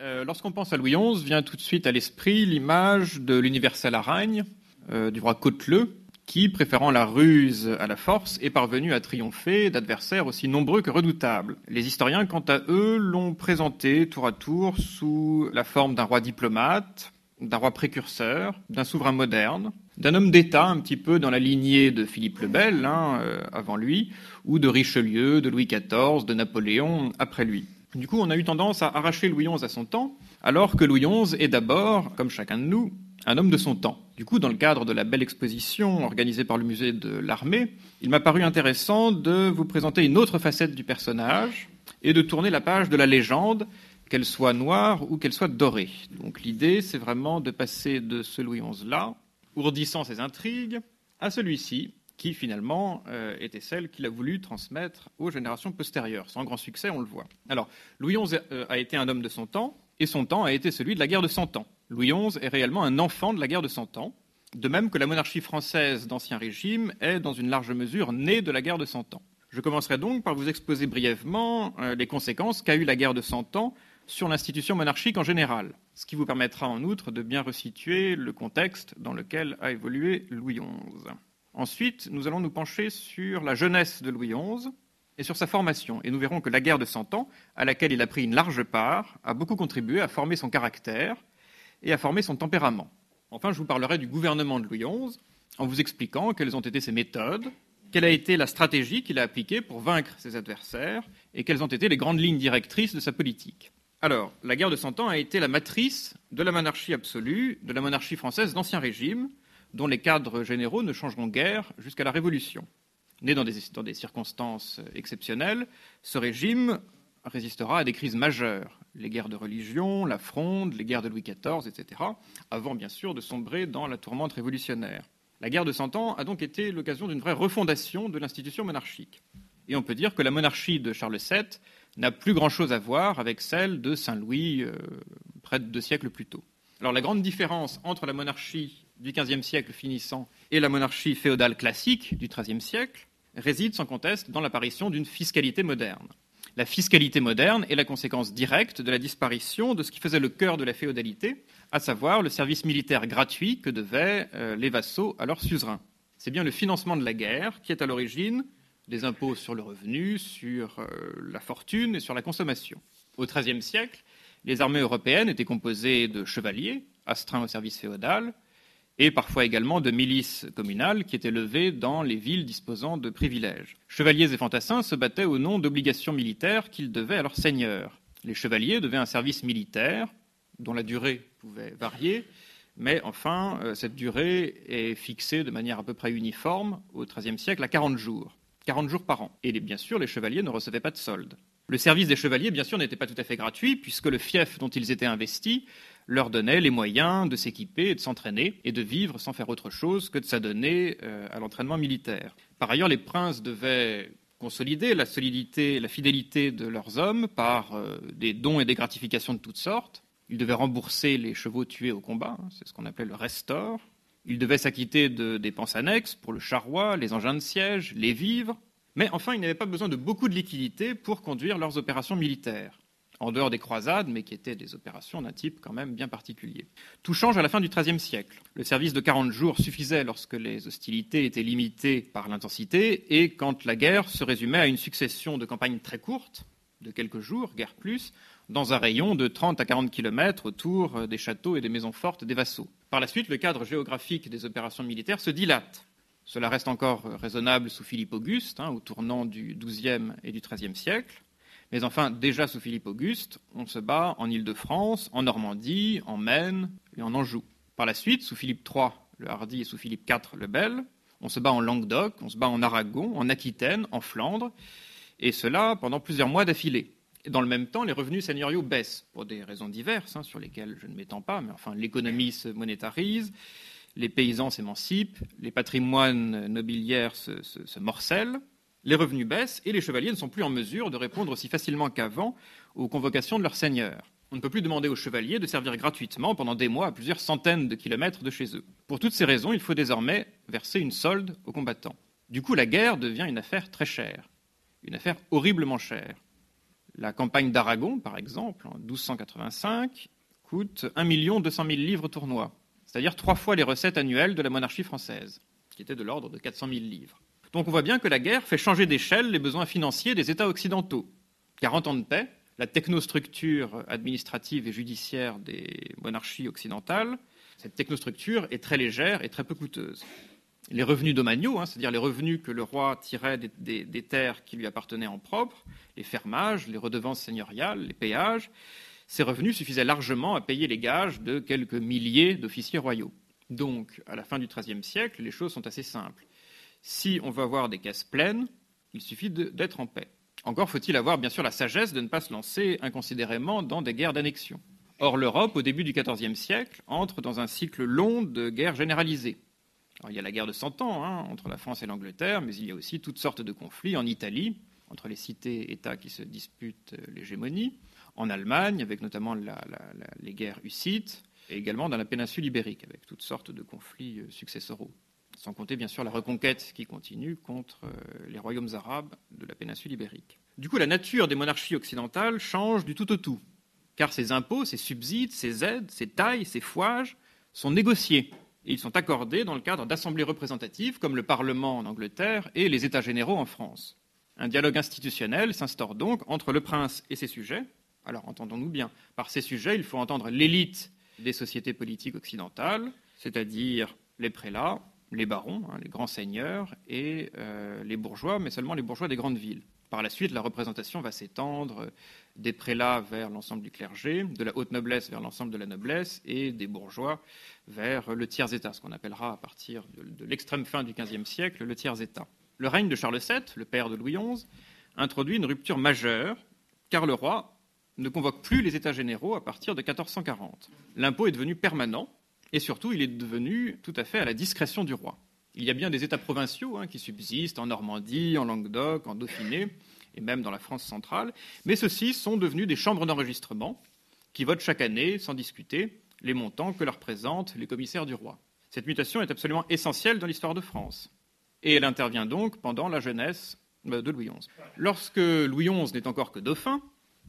Euh, lorsqu'on pense à Louis XI, vient tout de suite à l'esprit l'image de l'universel aragne, euh, du roi Côteleux, qui, préférant la ruse à la force, est parvenu à triompher d'adversaires aussi nombreux que redoutables. Les historiens, quant à eux, l'ont présenté tour à tour sous la forme d'un roi diplomate, d'un roi précurseur, d'un souverain moderne, d'un homme d'État un petit peu dans la lignée de Philippe le Bel, hein, euh, avant lui, ou de Richelieu, de Louis XIV, de Napoléon après lui. Du coup, on a eu tendance à arracher Louis XI à son temps, alors que Louis XI est d'abord, comme chacun de nous, un homme de son temps. Du coup, dans le cadre de la belle exposition organisée par le musée de l'armée, il m'a paru intéressant de vous présenter une autre facette du personnage et de tourner la page de la légende, qu'elle soit noire ou qu'elle soit dorée. Donc l'idée, c'est vraiment de passer de ce Louis XI-là, ourdissant ses intrigues, à celui-ci, qui finalement euh, était celle qu'il a voulu transmettre aux générations postérieures. Sans grand succès, on le voit. Alors, Louis XI euh, a été un homme de son temps, et son temps a été celui de la guerre de Cent Ans. Louis XI est réellement un enfant de la guerre de Cent Ans, de même que la monarchie française d'Ancien Régime est, dans une large mesure, née de la guerre de Cent Ans. Je commencerai donc par vous exposer brièvement euh, les conséquences qu'a eu la guerre de Cent Ans sur l'institution monarchique en général, ce qui vous permettra en outre de bien resituer le contexte dans lequel a évolué Louis XI. Ensuite, nous allons nous pencher sur la jeunesse de Louis XI et sur sa formation, et nous verrons que la guerre de Cent Ans, à laquelle il a pris une large part, a beaucoup contribué à former son caractère et à former son tempérament. Enfin, je vous parlerai du gouvernement de Louis XI en vous expliquant quelles ont été ses méthodes, quelle a été la stratégie qu'il a appliquée pour vaincre ses adversaires et quelles ont été les grandes lignes directrices de sa politique. Alors, la guerre de Cent Ans a été la matrice de la monarchie absolue, de la monarchie française d'Ancien Régime, dont les cadres généraux ne changeront guère jusqu'à la Révolution. Né dans des, circonstances exceptionnelles, ce régime résistera à des crises majeures, les guerres de religion, la fronde, les guerres de Louis XIV, etc., avant bien sûr de sombrer dans la tourmente révolutionnaire. La guerre de Cent Ans a donc été l'occasion d'une vraie refondation de l'institution monarchique. Et on peut dire que la monarchie de Charles VII n'a plus grand-chose à voir avec celle de Saint-Louis euh, près de deux siècles plus tôt. Alors la grande différence entre la monarchie du XVe siècle finissant et la monarchie féodale classique du XIIIe siècle réside sans conteste dans l'apparition d'une fiscalité moderne. La fiscalité moderne est la conséquence directe de la disparition de ce qui faisait le cœur de la féodalité, à savoir le service militaire gratuit que devaient euh, les vassaux à leurs suzerains. C'est bien le financement de la guerre qui est à l'origine des impôts sur le revenu, sur euh, la fortune et sur la consommation. Au XIIIe siècle, les armées européennes étaient composées de chevaliers, astreints au service féodal, et parfois également de milices communales qui étaient levées dans les villes disposant de privilèges. Chevaliers et fantassins se battaient au nom d'obligations militaires qu'ils devaient à leurs seigneurs. Les chevaliers devaient un service militaire dont la durée pouvait varier, mais enfin, euh, cette durée est fixée de manière à peu près uniforme au XIIIe siècle à 40 jours. 40 jours par an. Et bien sûr, les chevaliers ne recevaient pas de solde. Le service des chevaliers, bien sûr, n'était pas tout à fait gratuit, puisque le fief dont ils étaient investis leur donnait les moyens de s'équiper de s'entraîner, et de vivre sans faire autre chose que de s'adonner euh, à l'entraînement militaire. Par ailleurs, les princes devaient consolider la solidité et la fidélité de leurs hommes par euh, des dons et des gratifications de toutes sortes. Ils devaient rembourser les chevaux tués au combat, hein, c'est ce qu'on appelait le restore. Ils devaient s'acquitter de dépenses annexes pour le charroi, les engins de siège, les vivres. Mais enfin, ils n'avaient pas besoin de beaucoup de liquidités pour conduire leurs opérations militaires, en dehors des croisades, mais qui étaient des opérations d'un type quand même bien particulier. Tout change à la fin du XIIIe siècle. Le service de 40 jours suffisait lorsque les hostilités étaient limitées par l'intensité et quand la guerre se résumait à une succession de campagnes très courtes, de quelques jours, guère plus, dans un rayon de 30 à 40 km autour des châteaux et des maisons fortes des vassaux. Par la suite, le cadre géographique des opérations militaires se dilate. Cela reste encore raisonnable sous Philippe Auguste, hein, au tournant du XIIe et du XIIIe siècle. Mais enfin, déjà sous Philippe Auguste, on se bat en Île-de-France, en Normandie, en Maine et en Anjou. Par la suite, sous Philippe III le Hardi et sous Philippe IV le Bel, on se bat en Languedoc, on se bat en Aragon, en Aquitaine, en Flandre, et cela pendant plusieurs mois d'affilée dans le même temps, les revenus seigneuriaux baissent pour des raisons diverses, hein, sur lesquelles je ne m'étends pas, mais enfin, l'économie se monétarise, les paysans s'émancipent, les patrimoines nobiliaires se, se, morcellent, les revenus baissent et les chevaliers ne sont plus en mesure de répondre aussi facilement qu'avant aux convocations de leurs seigneurs. On ne peut plus demander aux chevaliers de servir gratuitement pendant des mois à plusieurs centaines de kilomètres de chez eux. Pour toutes ces raisons, il faut désormais verser une solde aux combattants. Du coup, la guerre devient une affaire très chère, une affaire horriblement chère La campagne d'Aragon, par exemple, en 1285, coûte 1 200 000 livres tournois, c'est-à-dire trois fois les recettes annuelles de la monarchie française, qui était de l'ordre de 400 000 livres. Donc on voit bien que la guerre fait changer d'échelle les besoins financiers des États occidentaux. 40 ans de paix, la technostructure administrative et judiciaire des monarchies occidentales, cette technostructure est très légère et très peu coûteuse. Les revenus domaniaux, hein, c'est-à-dire les revenus que le roi tirait des, des, terres qui lui appartenaient en propre, les fermages, les redevances seigneuriales, les péages, ces revenus suffisaient largement à payer les gages de quelques milliers d'officiers royaux. Donc, à la fin du XIIIe siècle, les choses sont assez simples. Si on veut avoir des caisses pleines, il suffit d'être en paix. Encore faut-il avoir bien sûr la sagesse de ne pas se lancer inconsidérément dans des guerres d'annexion. Or, l'Europe, au début du XIVe siècle, entre dans un cycle long de guerres généralisées. il y a la guerre de Cent Ans hein, entre la France et l'Angleterre, mais il y a aussi toutes sortes de conflits en Italie, entre les cités-États qui se disputent euh, l'hégémonie, en Allemagne, avec notamment les guerres hussites, et également dans la péninsule ibérique, avec toutes sortes de conflits euh, successoraux sans compter bien sûr la reconquête qui continue contre euh, les royaumes arabes de la péninsule ibérique. Du coup, la nature des monarchies occidentales change du tout au tout, car ces impôts, ces subsides, ces aides, ces tailles, ces fouages sont négociés et ils sont accordés dans le cadre d'assemblées représentatives comme le Parlement en Angleterre et les États généraux en France. Un dialogue institutionnel s'instaure donc entre le prince et ses sujets. Alors entendons-nous bien, par ces sujets, il faut entendre l'élite des sociétés politiques occidentales, c'est-à-dire les prélats, les barons, hein, les grands seigneurs, et euh, les bourgeois, mais seulement les bourgeois des grandes villes. Par la suite, la représentation va s'étendre des prélats vers l'ensemble du clergé, de la haute noblesse vers l'ensemble de la noblesse, et des bourgeois vers le tiers-état, ce qu'on appellera à partir de, l'extrême fin du XVe siècle le tiers-état. Le règne de Charles VII, le père de Louis XI, introduit une rupture majeure, car le roi ne convoque plus les États généraux à partir de 1440. L'impôt est devenu permanent, et surtout, il est devenu tout à fait à la discrétion du roi. Il y a bien des États provinciaux hein, qui subsistent en Normandie, en Languedoc, en Dauphiné, et même dans la France centrale, mais ceux-ci sont devenus des chambres d'enregistrement qui votent chaque année, sans discuter, les montants que leur présentent les commissaires du roi. Cette mutation est absolument essentielle dans l'histoire de France. Et elle intervient donc pendant la jeunesse de Louis XI. Lorsque Louis XI n'est encore que dauphin,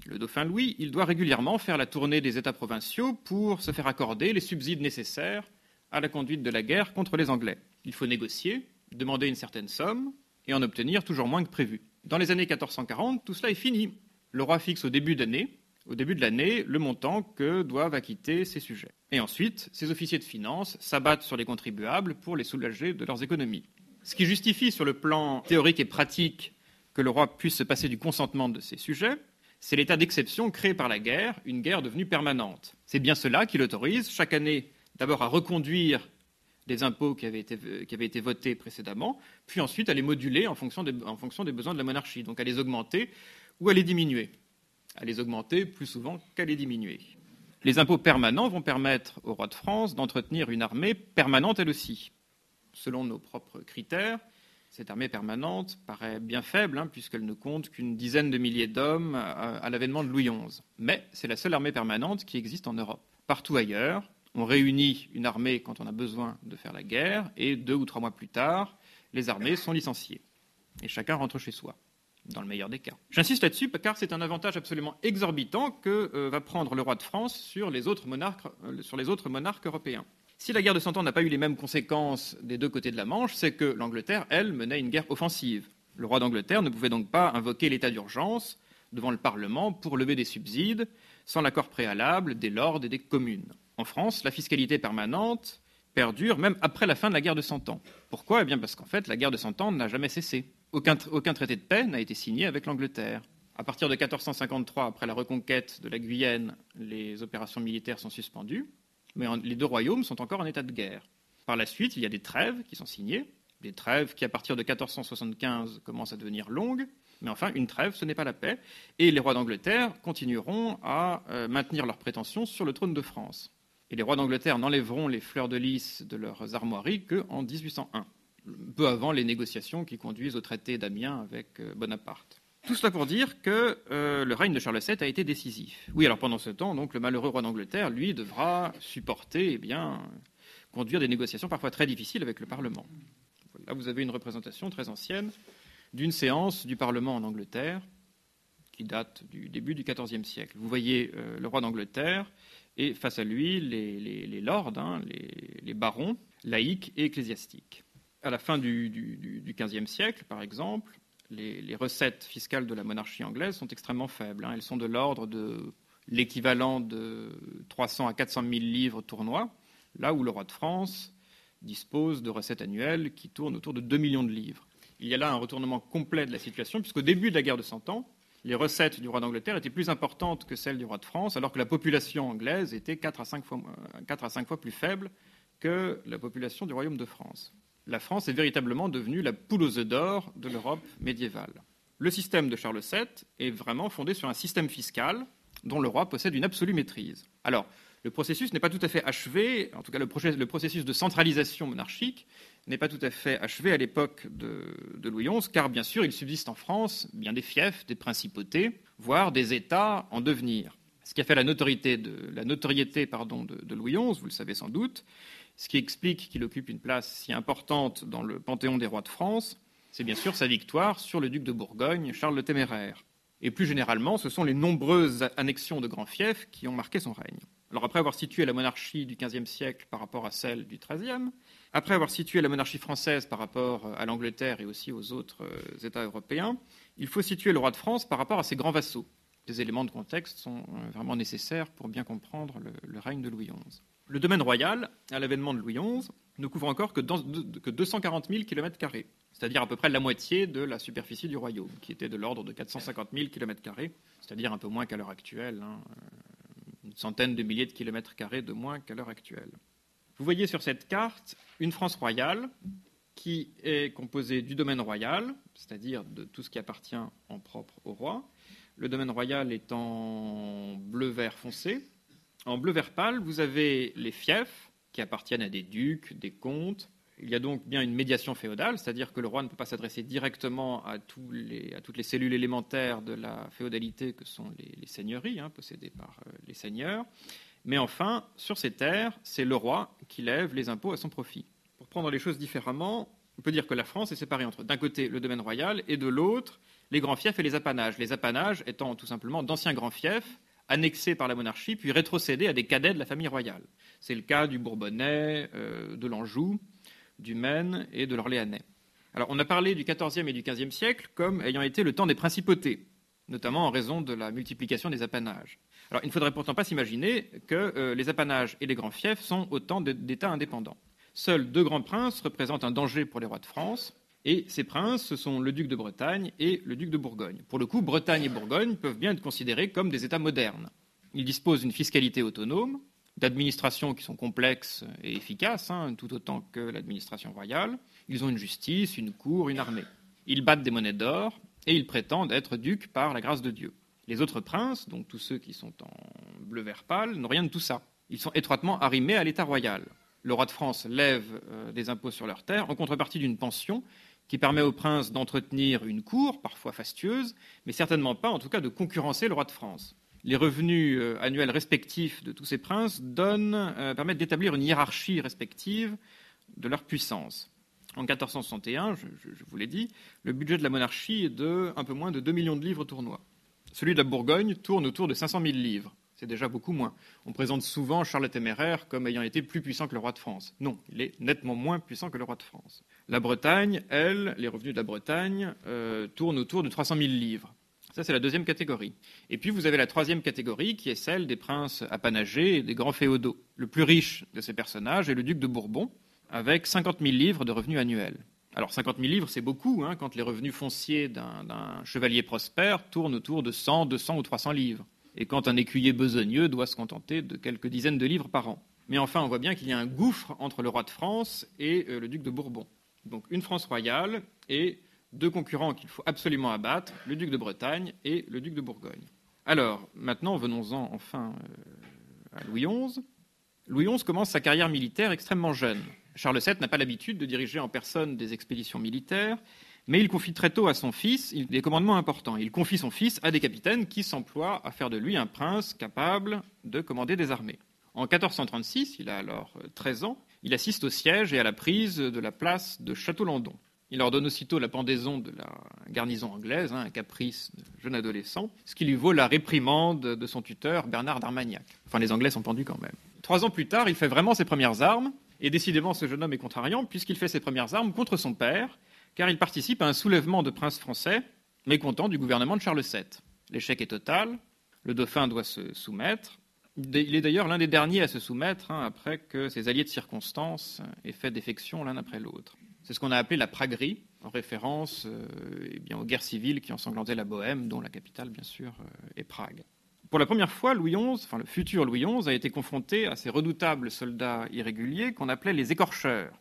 le dauphin Louis, il doit régulièrement faire la tournée des États provinciaux pour se faire accorder les subsides nécessaires à la conduite de la guerre contre les Anglais. Il faut négocier, demander une certaine somme et en obtenir toujours moins que prévu. Dans les années 1440, tout cela est fini. Le roi fixe au début d'année, au début de l'année, le montant que doivent acquitter ses sujets. Et ensuite, ses officiers de finances s'abattent sur les contribuables pour les soulager de leurs économies. Ce qui justifie sur le plan théorique et pratique que le roi puisse se passer du consentement de ses sujets, c'est l'état d'exception créé par la guerre, une guerre devenue permanente. C'est bien cela qui l'autorise chaque année d'abord à reconduire des impôts qui avaient, été, votés précédemment, puis ensuite à les moduler en fonction, des, en fonction des besoins de la monarchie, donc à les augmenter ou à les diminuer. À les augmenter plus souvent qu'à les diminuer. Les impôts permanents vont permettre au roi de France d'entretenir une armée permanente elle aussi. Selon nos propres critères, cette armée permanente paraît bien faible, hein, puisqu'elle ne compte qu'une dizaine de milliers d'hommes euh, à, l'avènement de Louis XI. Mais c'est la seule armée permanente qui existe en Europe. Partout ailleurs, on réunit une armée quand on a besoin de faire la guerre, et deux ou trois mois plus tard, les armées sont licenciées. Et chacun rentre chez soi, dans le meilleur des cas. J'insiste là-dessus car c'est un avantage absolument exorbitant que euh, va prendre le roi de France sur les autres monarques, euh, sur les autres monarques européens. Si la guerre de Cent Ans n'a pas eu les mêmes conséquences des deux côtés de la Manche, c'est que l'Angleterre, elle, menait une guerre offensive. Le roi d'Angleterre ne pouvait donc pas invoquer l'état d'urgence devant le Parlement pour lever des subsides sans l'accord préalable des lords et des communes. En France, la fiscalité permanente perdure même après la fin de la guerre de Cent Ans. Pourquoi? Eh bien parce qu'en fait, la guerre de Cent Ans n'a jamais cessé. Aucun, traité de paix n'a été signé avec l'Angleterre. À partir de 1453, après la reconquête de la Guyenne, les opérations militaires sont suspendues mais les deux royaumes sont encore en état de guerre. Par la suite, il y a des trêves qui sont signées, des trêves qui, à partir de 1475, commencent à devenir longues, mais enfin, une trêve, ce n'est pas la paix, et les rois d'Angleterre continueront à euh, maintenir leurs prétentions sur le trône de France. Et les rois d'Angleterre n'enlèveront les fleurs de lys de leurs armoiries qu'en 1801, peu avant les négociations qui conduisent au traité d'Amiens avec euh, Bonaparte. Tout cela pour dire que euh, le règne de Charles VII a été décisif. Oui, alors pendant ce temps, le malheureux roi d'Angleterre, lui, devra supporter, eh bien, conduire des négociations parfois très difficiles avec le Parlement. Là, vous avez une représentation très ancienne d'une séance du Parlement en Angleterre qui date du début du XIVe siècle. Vous voyez euh, le roi d'Angleterre et face à lui les, lords, hein, les, barons, laïcs et ecclésiastiques. À la fin du, XVe siècle, par exemple, les, recettes fiscales de la monarchie anglaise sont extrêmement faibles. Hein. Elles sont de l'ordre de l'équivalent de 300 à 400 000 livres tournois, là où le roi de France dispose de recettes annuelles qui tournent autour de 2 millions de livres. Il y a là un retournement complet de la situation, puisqu'au début de la guerre de Cent Ans, les recettes du roi d'Angleterre étaient plus importantes que celles du roi de France, alors que la population anglaise était 4 à 5 fois, 4 à 5 fois plus faible que la population du royaume de France. La France est véritablement devenue la poule aux œufs d'or de l'Europe médiévale. Le système de Charles VII est vraiment fondé sur un système fiscal dont le roi possède une absolue maîtrise. Alors, le processus n'est pas tout à fait achevé, en tout cas le, processus de centralisation monarchique n'est pas tout à fait achevé à l'époque de, Louis XI, car bien sûr il subsiste en France bien des fiefs, des principautés, voire des États en devenir. Ce qui a fait la notoriété de, Louis XI, vous le savez sans doute, ce qui explique qu'il occupe une place si importante dans le panthéon des rois de France, c'est bien sûr sa victoire sur le duc de Bourgogne, Charles le Téméraire. Et plus généralement, ce sont les nombreuses annexions de grands fiefs qui ont marqué son règne. Alors après avoir situé la monarchie du XVe siècle par rapport à celle du XIIIe, après avoir situé la monarchie française par rapport à l'Angleterre et aussi aux autres euh, États européens, il faut situer le roi de France par rapport à ses grands vassaux. Des éléments de contexte sont euh, vraiment nécessaires pour bien comprendre le, règne de Louis XI. Le domaine royal, à l'avènement de Louis XI, ne couvre encore que, que 240 000 km, c'est-à-dire à peu près la moitié de la superficie du royaume, qui était de l'ordre de 450 000 km, c'est-à-dire un peu moins qu'à l'heure actuelle. Hein, une centaine de milliers de kilomètres carrés de moins qu'à l'heure actuelle. Vous voyez sur cette carte une France royale qui est composée du domaine royal, c'est-à-dire de tout ce qui appartient en propre au roi. Le domaine royal est en bleu-vert foncé. En bleu-vert pâle, vous avez les fiefs qui appartiennent à des ducs, des comtes, il y a donc bien une médiation féodale, c'est-à-dire que le roi ne peut pas s'adresser directement à, toutes les cellules élémentaires de la féodalité que sont les, seigneuries, hein, possédées par euh, les seigneurs. Mais enfin, sur ces terres, c'est le roi qui lève les impôts à son profit. Pour prendre les choses différemment, on peut dire que la France est séparée entre, d'un côté, le domaine royal et de l'autre, les grands fiefs et les apanages. Les apanages étant tout simplement d'anciens grands fiefs annexés par la monarchie puis rétrocédés à des cadets de la famille royale. C'est le cas du Bourbonnais, euh, de l'Anjou, du Maine et de l'Orléanais. Alors, on a parlé du XIVe et du XVe siècle comme ayant été le temps des principautés, notamment en raison de la multiplication des apanages. Alors, il ne faudrait pourtant pas s'imaginer que euh, les apanages et les grands fiefs sont autant d'États indépendants. Seuls deux grands princes représentent un danger pour les rois de France, et ces princes, ce sont le duc de Bretagne et le duc de Bourgogne. Pour le coup, Bretagne et Bourgogne peuvent bien être considérés comme des États modernes. Ils disposent d'une fiscalité autonome, d'administrations qui sont complexes et efficaces, hein, tout autant que l'administration royale. Ils ont une justice, une cour, une armée. Ils battent des monnaies d'or et ils prétendent être ducs par la grâce de Dieu. Les autres princes, donc tous ceux qui sont en bleu-vert pâle, n'ont rien de tout ça. Ils sont étroitement arrimés à l'État royal. Le roi de France lève euh, des impôts sur leurs terres en contrepartie d'une pension qui permet aux princes d'entretenir une cour, parfois fastueuse, mais certainement pas, en tout cas, de concurrencer le roi de France les revenus euh, annuels respectifs de tous ces princes euh, permettent d'établir une hiérarchie respective de leur puissance. En 1461, je, vous l'ai dit, le budget de la monarchie est de un peu moins de 2 millions de livres tournois. Celui de la Bourgogne tourne autour de 500 000 livres. C'est déjà beaucoup moins. On présente souvent Charles le Téméraire comme ayant été plus puissant que le roi de France. Non, il est nettement moins puissant que le roi de France. La Bretagne, elle, les revenus de la Bretagne euh, tournent autour de 300 000 livres. Ça, c'est la deuxième catégorie. Et puis, vous avez la troisième catégorie, qui est celle des princes apanagés et des grands féodaux. Le plus riche de ces personnages est le duc de Bourbon, avec 50 000 livres de revenus annuels. Alors, 50 000 livres, c'est beaucoup, hein, quand les revenus fonciers d'un chevalier prospère tournent autour de 100, 200 ou 300 livres. Et quand un écuyer besogneux doit se contenter de quelques dizaines de livres par an. Mais enfin, on voit bien qu'il y a un gouffre entre le roi de France et euh, le duc de Bourbon. Donc, une France royale et deux concurrents qu'il faut absolument abattre, le duc de Bretagne et le duc de Bourgogne. Alors, maintenant, venons-en enfin euh, à Louis XI. Louis XI commence sa carrière militaire extrêmement jeune. Charles VII n'a pas l'habitude de diriger en personne des expéditions militaires, mais il confie très tôt à son fils des commandements importants. Il confie son fils à des capitaines qui s'emploient à faire de lui un prince capable de commander des armées. En 1436, il a alors 13 ans, il assiste au siège et à la prise de la place de Château-Landon. Il ordonne aussitôt la pendaison de la garnison anglaise, hein, un caprice de jeune adolescent, ce qui lui vaut la réprimande de son tuteur Bernard d'Armagnac. Enfin, les Anglais sont pendus quand même. Trois ans plus tard, il fait vraiment ses premières armes, et décidément, ce jeune homme est contrariant, puisqu'il fait ses premières armes contre son père, car il participe à un soulèvement de princes français mécontents du gouvernement de Charles VII. L'échec est total, le dauphin doit se soumettre. Il est d'ailleurs l'un des derniers à se soumettre, hein, après que ses alliés de circonstance aient fait défection l'un après l'autre. C'est ce qu'on a appelé la praguerie, en référence euh, eh aux guerres civiles qui ensanglantaient la Bohème, dont la capitale, bien sûr, euh, est Prague. Pour la première fois, Louis XI, enfin le futur Louis XI, a été confronté à ces redoutables soldats irréguliers qu'on appelait les écorcheurs.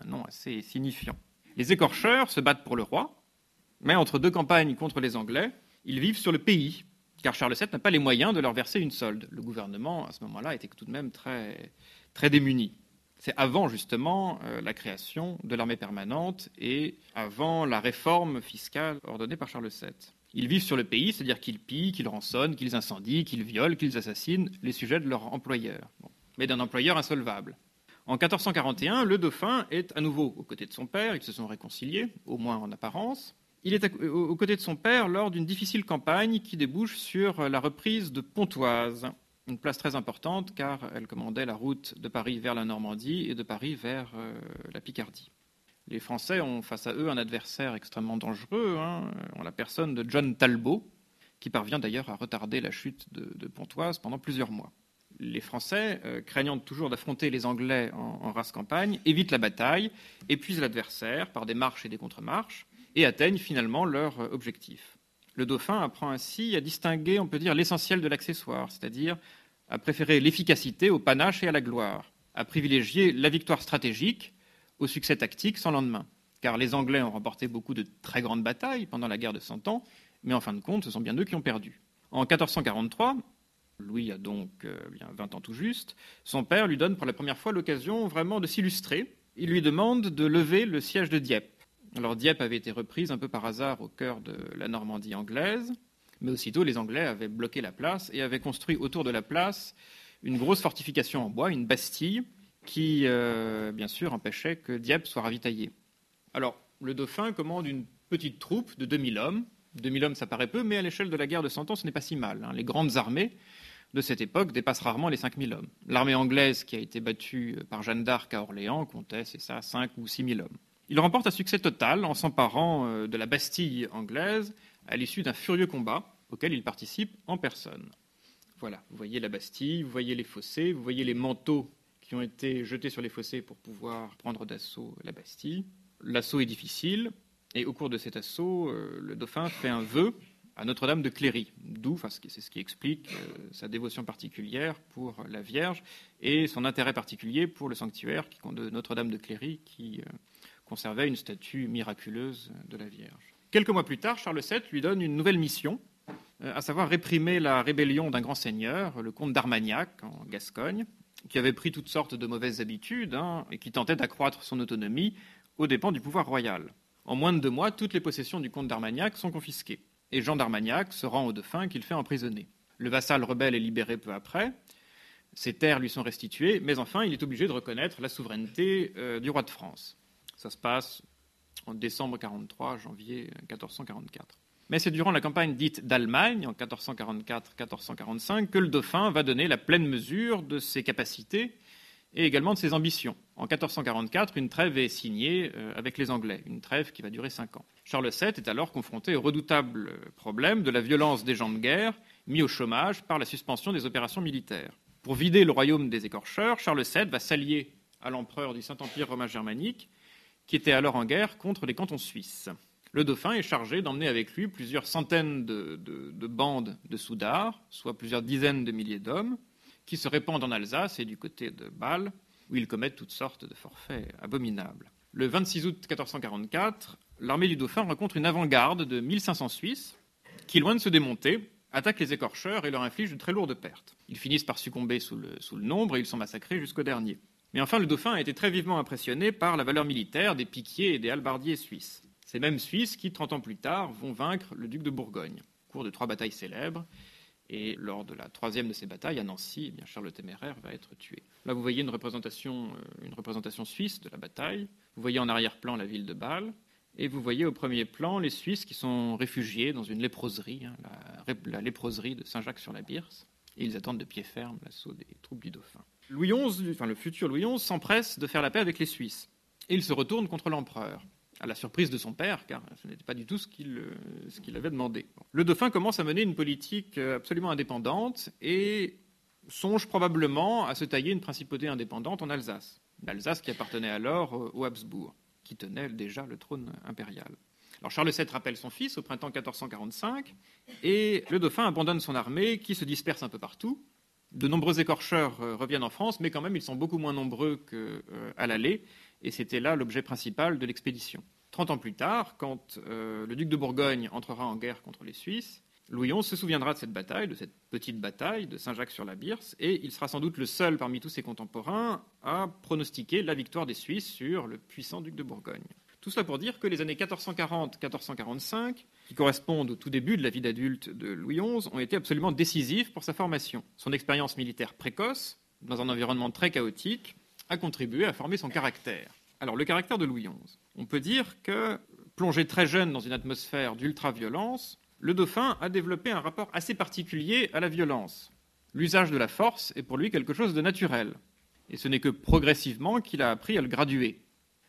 Un nom assez signifiant. Les écorcheurs se battent pour le roi, mais entre deux campagnes contre les Anglais, ils vivent sur le pays, car Charles VII n'a pas les moyens de leur verser une solde. Le gouvernement, à ce moment-là, était tout de même très, très démuni. C'est avant justement euh, la création de l'armée permanente et avant la réforme fiscale ordonnée par Charles VII. Ils vivent sur le pays, c'est-à-dire qu'ils pillent, qu'ils rançonnent, qu'ils incendient, qu'ils violent, qu'ils assassinent les sujets de leur employeur, mais d'un employeur insolvable. En 1441, le dauphin est à nouveau aux côtés de son père, ils se sont réconciliés, au moins en apparence. Il est aux côtés de son père lors d'une difficile campagne qui débouche sur la reprise de Pontoise, une place très importante car elle commandait la route de Paris vers la Normandie et de Paris vers euh, la Picardie. Les Français ont face à eux un adversaire extrêmement dangereux, hein, en la personne de John Talbot, qui parvient d'ailleurs à retarder la chute de, Pontoise pendant plusieurs mois. Les Français, euh, craignant toujours d'affronter les Anglais en, en race campagne, évitent la bataille, épuisent l'adversaire par des marches et des contre-marches, et atteignent finalement leur euh, objectif. Le dauphin apprend ainsi à distinguer, on peut dire, l'essentiel de l'accessoire, c'est-à-dire à préférer l'efficacité au panache et à la gloire, à privilégier la victoire stratégique au succès tactique sans lendemain. Car les Anglais ont remporté beaucoup de très grandes batailles pendant la guerre de Cent Ans, mais en fin de compte, ce sont bien eux qui ont perdu. En 1443, Louis a donc euh, bien 20 ans tout juste, son père lui donne pour la première fois l'occasion vraiment de s'illustrer. Il lui demande de lever le siège de Dieppe. Alors Dieppe avait été reprise un peu par hasard au cœur de la Normandie anglaise, mais aussitôt les Anglais avaient bloqué la place et avaient construit autour de la place une grosse fortification en bois, une bastille, qui, euh, bien sûr, empêchait que Dieppe soit ravitaillé. Alors, le dauphin commande une petite troupe de 2000 hommes. 2000 hommes, ça paraît peu, mais à l'échelle de la guerre de Cent Ans, ce n'est pas si mal. Hein. Les grandes armées de cette époque dépassent rarement les 5000 hommes. L'armée anglaise, qui a été battue par Jeanne d'Arc à Orléans, comptait, c'est ça, 5 ou 6000 hommes. Il remporte un succès total en s'emparant euh, de la Bastille anglaise à l'issue d'un furieux combat auquel il participe en personne. Voilà, vous voyez la Bastille, vous voyez les fossés, vous voyez les manteaux qui ont été jetés sur les fossés pour pouvoir prendre d'assaut la Bastille. L'assaut est difficile, et au cours de cet assaut, euh, le dauphin fait un vœu à Notre-Dame de Cléry, d'où, c'est ce qui explique euh, sa dévotion particulière pour la Vierge et son intérêt particulier pour le sanctuaire de Notre-Dame de Cléry, qui euh, conservait une statue miraculeuse de la Vierge. Quelques mois plus tard, Charles VII lui donne une nouvelle mission, à savoir réprimer la rébellion d'un grand seigneur, le comte d'Armagnac, en Gascogne, qui avait pris toutes sortes de mauvaises habitudes hein, et qui tentait d'accroître son autonomie aux dépens du pouvoir royal. En moins de deux mois, toutes les possessions du comte d'Armagnac sont confisquées, et Jean d'Armagnac se rend au dauphin qu'il fait emprisonner. Le vassal rebelle est libéré peu après, ses terres lui sont restituées, mais enfin il est obligé de reconnaître la souveraineté euh, du roi de France. Ça se passe en décembre 43, janvier 1444. Mais c'est durant la campagne dite d'Allemagne, en 1444-1445, que le dauphin va donner la pleine mesure de ses capacités et également de ses ambitions. En 1444, une trêve est signée euh, avec les Anglais, une trêve qui va durer cinq ans. Charles VII est alors confronté au redoutable problème de la violence des gens de guerre, mis au chômage par la suspension des opérations militaires. Pour vider le royaume des écorcheurs, Charles VII va s'allier à l'empereur du Saint-Empire romain germanique, qui était alors en guerre contre les cantons suisses. Le dauphin est chargé d'emmener avec lui plusieurs centaines de, bandes de soudards, soit plusieurs dizaines de milliers d'hommes, qui se répandent en Alsace et du côté de Bâle, où ils commettent toutes sortes de forfaits abominables. Le 26 août 1444, l'armée du dauphin rencontre une avant-garde de 1500 Suisses, qui, loin de se démonter, attaquent les écorcheurs et leur infligent de très lourdes pertes. Ils finissent par succomber sous le, sous le nombre et ils sont massacrés jusqu'au dernier. Mais enfin, le dauphin a été très vivement impressionné par la valeur militaire des piquiers et des halbardiers suisses. Ces mêmes Suisses qui, 30 ans plus tard, vont vaincre le duc de Bourgogne, au cours de trois batailles célèbres. Et lors de la troisième de ces batailles, à Nancy, eh bien Charles le Téméraire va être tué. Là, vous voyez une représentation, euh, une représentation suisse de la bataille. Vous voyez en arrière-plan la ville de Bâle. Et vous voyez au premier plan les Suisses qui sont réfugiés dans une léproserie, hein, la, léproserie de Saint-Jacques-sur-la-Birse. Et ils attendent de pied ferme l'assaut des troupes du dauphin. Louis XI, enfin le futur Louis XI, s'empresse de faire la paix avec les Suisses. Et il se retourne contre l'empereur, à la surprise de son père, car ce n'était pas du tout ce qu'il euh, avait demandé. Le dauphin commence à mener une politique euh, absolument indépendante et songe probablement à se tailler une principauté indépendante en Alsace. L'Alsace qui appartenait alors aux Habsbourg qui tenait déjà le trône impérial. Alors Charles VII rappelle son fils au printemps 1445 et le dauphin abandonne son armée qui se disperse un peu partout. De nombreux écorcheurs euh, reviennent en France, mais quand même ils sont beaucoup moins nombreux qu'à euh, l'aller et c'était là l'objet principal de l'expédition. Trente ans plus tard, quand euh, le duc de Bourgogne entrera en guerre contre les Suisses, Louis XI se souviendra de cette bataille, de cette petite bataille de Saint-Jacques-sur-la-Birse, et il sera sans doute le seul parmi tous ses contemporains à pronostiquer la victoire des Suisses sur le puissant duc de Bourgogne. Tout cela pour dire que les années 1440-1445, qui correspondent au tout début de la vie d'adulte de Louis XI, ont été absolument décisives pour sa formation. Son expérience militaire précoce, dans un environnement très chaotique, a contribué à former son caractère. Alors, le caractère de Louis XI. On peut dire que, plongé très jeune dans une atmosphère d'ultra-violence, le dauphin a développé un rapport assez particulier à la violence. L'usage de la force est pour lui quelque chose de naturel, et ce n'est que progressivement qu'il a appris à le graduer.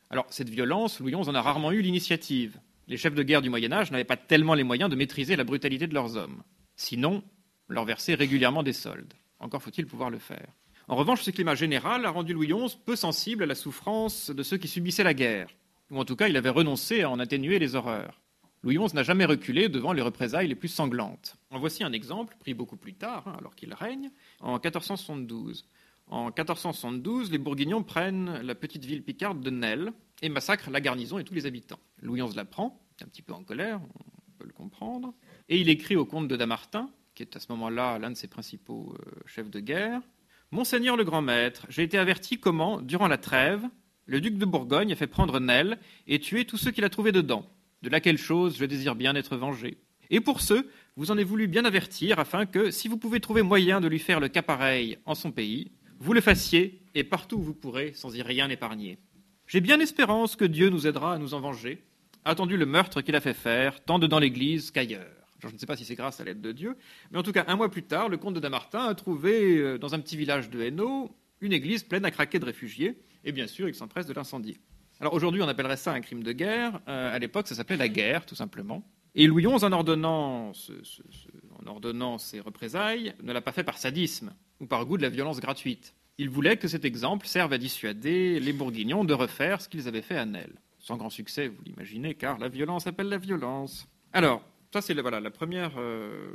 Alors, cette violence, Louis XI en a rarement eu l'initiative. Les chefs de guerre du Moyen Âge n'avaient pas tellement les moyens de maîtriser la brutalité de leurs hommes. Sinon, leur verser régulièrement des soldes. Encore faut-il pouvoir le faire. En revanche, ce climat général a rendu Louis XI peu sensible à la souffrance de ceux qui subissaient la guerre, ou en tout cas il avait renoncé à en atténuer les horreurs. Louis XI n'a jamais reculé devant les représailles les plus sanglantes. En voici un exemple, pris beaucoup plus tard, hein, alors qu'il règne, en 1472. En 1472, les Bourguignons prennent la petite ville picarde de Nesle et massacrent la garnison et tous les habitants. Louis XI l'apprend, un petit peu en colère, on peut le comprendre, et il écrit au comte de Damartin, qui est à ce moment-là l'un de ses principaux euh, chefs de guerre Monseigneur le grand maître, j'ai été averti comment, durant la trêve, le duc de Bourgogne a fait prendre Nesle et tuer tous ceux qu'il a trouvés dedans de laquelle chose je désire bien être vengé. Et pour ce, vous en avez voulu bien avertir, afin que, si vous pouvez trouver moyen de lui faire le cas pareil en son pays, vous le fassiez, et partout où vous pourrez, sans y rien épargner. J'ai bien espérance que Dieu nous aidera à nous en venger, attendu le meurtre qu'il a fait faire, tant dans l'Église qu'ailleurs. Je ne sais pas si c'est grâce à l'aide de Dieu, mais en tout cas, un mois plus tard, le comte de Damartin a trouvé, euh, dans un petit village de Hainaut, une église pleine à craquer de réfugiés, et bien sûr, il s'empresse de l'incendier. Alors aujourd'hui, on appellerait ça un crime de guerre. Euh, à l'époque, ça s'appelait la guerre, tout simplement. Et Louis XI, en ordonnant, en ces représailles, ne l'a pas fait par sadisme ou par goût de la violence gratuite. Il voulait que cet exemple serve à dissuader les Bourguignons de refaire ce qu'ils avaient fait à Nesle. Sans grand succès, vous l'imaginez, car la violence appelle la violence. Alors, ça c'est voilà, la première euh,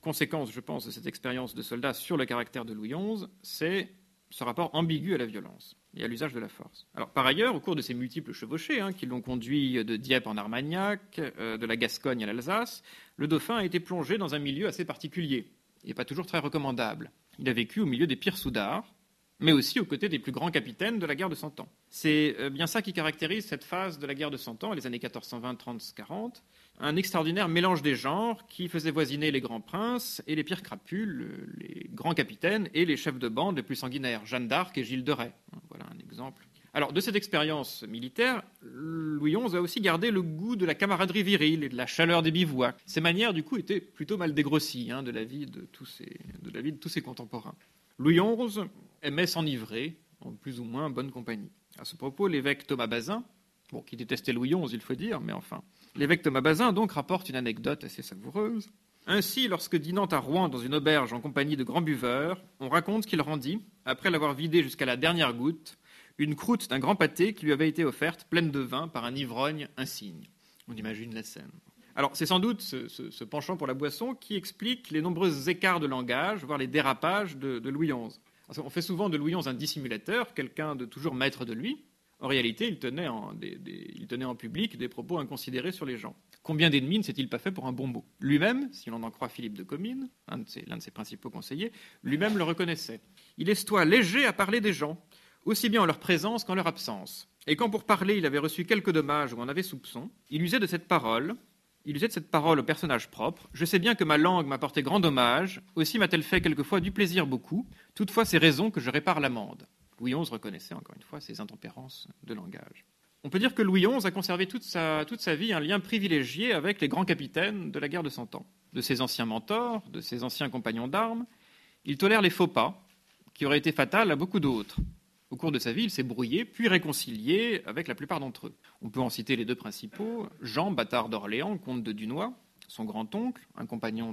conséquence, je pense, de cette expérience de soldat sur le caractère de Louis XI, c'est ce rapport ambigu à la violence et à l'usage de la force. Alors, par ailleurs, au cours de ces multiples chevauchés hein, qui l'ont conduit de Dieppe en Armagnac, euh, de la Gascogne à l'Alsace, le dauphin a été plongé dans un milieu assez particulier et pas toujours très recommandable. Il a vécu au milieu des pires soudards, mais aussi aux côtés des plus grands capitaines de la guerre de Cent Ans. C'est euh, bien ça qui caractérise cette phase de la guerre de Cent Ans, les années 1420, 30, 40, un extraordinaire mélange des genres qui faisait voisiner les grands princes et les pires crapules, les grands capitaines et les chefs de bande les plus sanguinaires, Jeanne d'Arc et Gilles de Rais. Voilà un exemple. Alors, de cette expérience militaire, Louis XI a aussi gardé le goût de la camaraderie virile et de la chaleur des bivouacs. Ses manières, du coup, étaient plutôt mal dégrossies hein, de, la vie de, tous ses, de la vie de tous ses contemporains. Louis XI aimait s'enivrer en plus ou moins bonne compagnie. À ce propos, l'évêque Thomas Bazin, bon, qui détestait Louis XI, il faut dire, mais enfin, L'évêque Thomas Bazin donc rapporte une anecdote assez savoureuse. Ainsi, lorsque dînant à Rouen dans une auberge en compagnie de grands buveurs, on raconte qu'il rendit, après l'avoir vidé jusqu'à la dernière goutte, une croûte d'un grand pâté qui lui avait été offerte pleine de vin par un ivrogne insigne. On imagine la scène. Alors, c'est sans doute ce, penchant pour la boisson qui explique les nombreux écarts de langage, voire les dérapages de, Louis XI. on fait souvent de Louis XI un dissimulateur, quelqu'un de toujours maître de lui, en réalité, il tenait en, public des propos inconsidérés sur les gens. Combien d'ennemis ne s'est-il pas fait pour un bon mot? Lui-même, si l'on en croit Philippe de Comines, l'un de, ses, principaux conseillers, lui-même le reconnaissait. Il est toi léger à parler des gens, aussi bien en leur présence qu'en leur absence. Et quand pour parler il avait reçu quelques dommages ou en avait soupçon, il usait de cette parole, il usait de cette parole au personnage propre. Je sais bien que ma langue m'a porté grand dommage, aussi m'a-t-elle fait quelquefois du plaisir beaucoup, toutefois c'est raison que je répare l'amende. Louis XI reconnaissait encore une fois ses intempérances de langage. On peut dire que Louis XI a conservé toute sa, vie un lien privilégié avec les grands capitaines de la guerre de Cent Ans. De ses anciens mentors, de ses anciens compagnons d'armes, il tolère les faux pas, qui auraient été fatals à beaucoup d'autres. Au cours de sa vie, il s'est brouillé, puis réconcilié avec la plupart d'entre eux. On peut en citer les deux principaux Jean, bâtard d'Orléans, comte de Dunois, son grand-oncle, un compagnon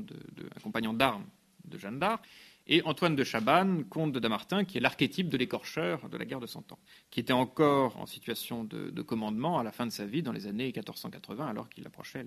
d'armes de, Jeanne d'Arc, et Antoine de Chabannes, comte de Damartin, qui est l'archétype de l'écorcheur de la guerre de Cent Ans, qui était encore en situation de, commandement à la fin de sa vie, dans les années 1480, alors qu'il approchait,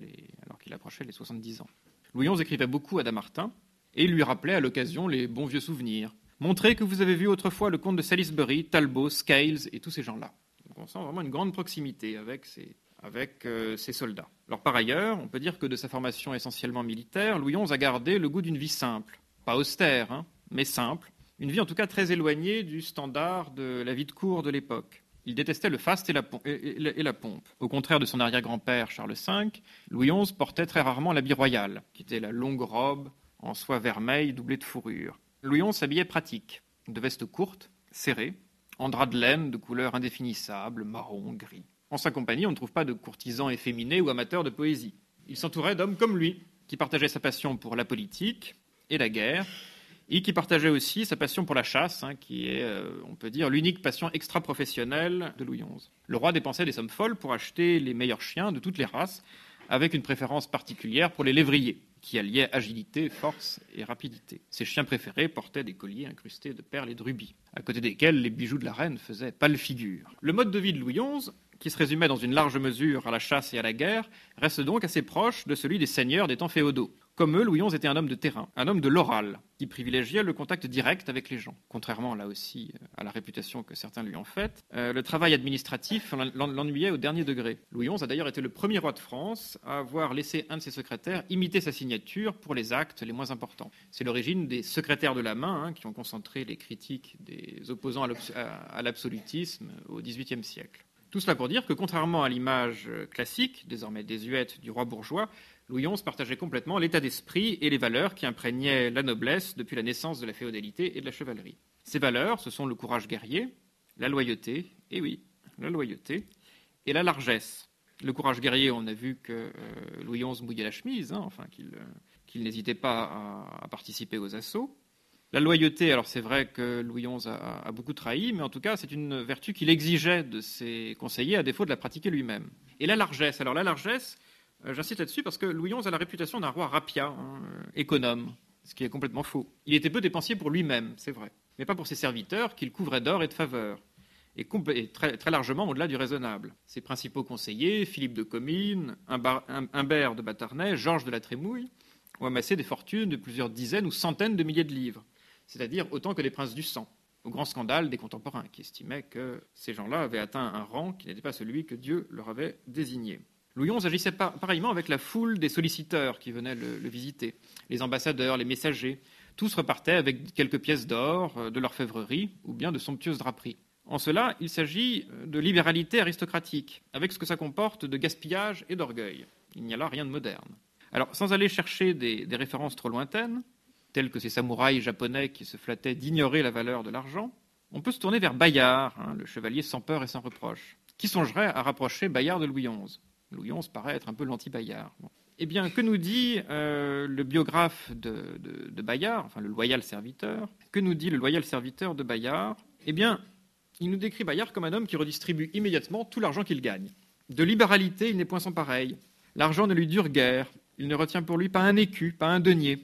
approchait les 70 ans. Louis XI écrivait beaucoup à Damartin et lui rappelait à l'occasion les bons vieux souvenirs, Montrez que vous avez vu autrefois le comte de Salisbury, Talbot, Scales et tous ces gens-là. on sent vraiment une grande proximité avec ces, avec euh, soldats. Alors par ailleurs, on peut dire que de sa formation essentiellement militaire, Louis XI a gardé le goût d'une vie simple, pas austère, hein, mais simple, une vie en tout cas très éloignée du standard de la vie de cour de l'époque. Il détestait le faste et la, et la, pompe. Au contraire de son arrière-grand-père Charles V, Louis XI portait très rarement l'habit royal, qui était la longue robe en soie vermeille doublée de fourrure. Louis XI s'habillait pratique, de vestes courtes, serrées, en drap de laine de couleur indéfinissable, marron, gris. En sa compagnie, on ne trouve pas de courtisans efféminés ou amateurs de poésie. Il s'entourait d'hommes comme lui, qui partageaient sa passion pour la politique et la guerre, et qui partageaient aussi sa passion pour la chasse, hein, qui est, euh, on peut dire, l'unique passion extra-professionnelle de Louis XI. Le roi dépensait des sommes folles pour acheter les meilleurs chiens de toutes les races, avec une préférence particulière pour les lévriers qui alliait agilité, force et rapidité. Ses chiens préférés portaient des colliers incrustés de perles et de rubis, à côté desquels les bijoux de la reine faisaient pâle figure. Le mode de vie de Louis XI, qui se résumait dans une large mesure à la chasse et à la guerre, reste donc assez proche de celui des seigneurs des temps féodaux. Comme eux, Louis XI était un homme de terrain, un homme de l'oral, qui privilégiait le contact direct avec les gens. Contrairement là aussi euh, à la réputation que certains lui ont faite, euh, le travail administratif l'ennuyait au dernier degré. Louis XI a d'ailleurs été le premier roi de France à avoir laissé un de ses secrétaires imiter sa signature pour les actes les moins importants. C'est l'origine des secrétaires de la main hein, qui ont concentré les critiques des opposants à l'absolutisme au XVIIIe siècle. Tout cela pour dire que, contrairement à l'image classique, désormais désuète, du roi bourgeois, Louis XI partageait complètement l'état d'esprit et les valeurs qui imprégnaient la noblesse depuis la naissance de la féodalité et de la chevalerie. Ces valeurs, ce sont le courage guerrier, la loyauté, et oui, la loyauté, et la largesse. Le courage guerrier, on a vu que euh, Louis XI mouillait la chemise, hein, enfin qu'il euh, n'hésitait pas à, participer aux assauts. La loyauté, alors c'est vrai que Louis XI a, beaucoup trahi, mais en tout cas c'est une vertu qu'il exigeait de ses conseillers à défaut de la pratiquer lui-même. Et la largesse, alors la largesse, euh, j'insiste là-dessus parce que Louis XI a la réputation d'un roi rapia, hein, économe, ce qui est complètement faux. Il était peu dépensier pour lui-même, c'est vrai, mais pas pour ses serviteurs qu'il couvrait d'or et de faveurs, et, très, largement au-delà du raisonnable. Ses principaux conseillers, Philippe de Comines, Humbert de Batarnais, Georges de la Trémouille, ont amassé des fortunes de plusieurs dizaines ou centaines de milliers de livres, c'est-à-dire autant que les princes du sang, au grand scandale des contemporains, qui estimaient que ces gens-là avaient atteint un rang qui n'était pas celui que Dieu leur avait désigné. Louis XI agissait pareillement avec la foule des solliciteurs qui venaient le, visiter, les ambassadeurs, les messagers. Tous repartaient avec quelques pièces d'or, euh, de l'orfèvrerie ou bien de somptueuses draperies. En cela, il s'agit euh, de libéralité aristocratique, avec ce que ça comporte de gaspillage et d'orgueil. Il n'y a là rien de moderne. Alors, sans aller chercher des, références trop lointaines, telles que ces samouraïs japonais qui se flattaient d'ignorer la valeur de l'argent, on peut se tourner vers Bayard, hein, le chevalier sans peur et sans reproche, qui songerait à rapprocher Bayard de Louis XI. Louis XI paraît être un peu l'anti-Bayard. Eh bien, que nous dit euh, le biographe de, Bayard, enfin le loyal serviteur? Que nous dit le loyal serviteur de Bayard? Eh bien, il nous décrit Bayard comme un homme qui redistribue immédiatement tout l'argent qu'il gagne. De libéralité, il n'est point sans pareil. L'argent ne lui dure guère. Il ne retient pour lui pas un écu, pas un denier.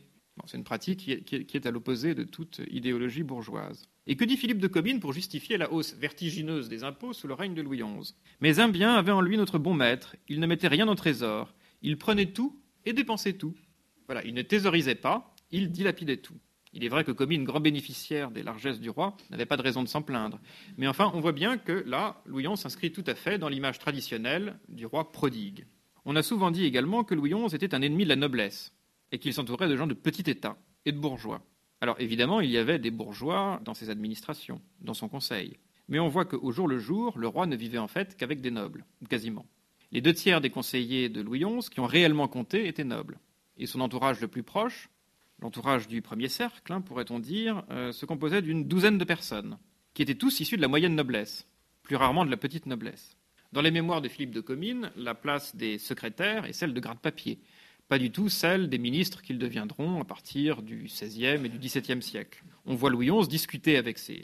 C'est une pratique qui est, à l'opposé de toute idéologie bourgeoise. Et que dit Philippe de Comines pour justifier la hausse vertigineuse des impôts sous le règne de Louis XI Mais un bien avait en lui notre bon maître, il ne mettait rien au trésor, il prenait tout et dépensait tout. Voilà, il ne thésaurisait pas, il dilapidait tout. Il est vrai que Comines, grand bénéficiaire des largesses du roi, n'avait pas de raison de s'en plaindre. Mais enfin, on voit bien que là, Louis XI s'inscrit tout à fait dans l'image traditionnelle du roi prodigue. On a souvent dit également que Louis XI était un ennemi de la noblesse et qu'il s'entourait de gens de petit état et de bourgeois. Alors évidemment, il y avait des bourgeois dans ses administrations, dans son conseil. Mais on voit qu'au jour le jour, le roi ne vivait en fait qu'avec des nobles, quasiment. Les deux tiers des conseillers de Louis XI qui ont réellement compté étaient nobles. Et son entourage le plus proche, l'entourage du premier cercle, hein, pourrait-on dire, euh, se composait d'une douzaine de personnes, qui étaient tous issus de la moyenne noblesse, plus rarement de la petite noblesse. Dans les mémoires de Philippe de Comines, la place des secrétaires est celle de gratte-papier, pas du tout celle des ministres qu'ils deviendront à partir du XVIe et du XVIIe siècle. On voit Louis XI discuter avec ses,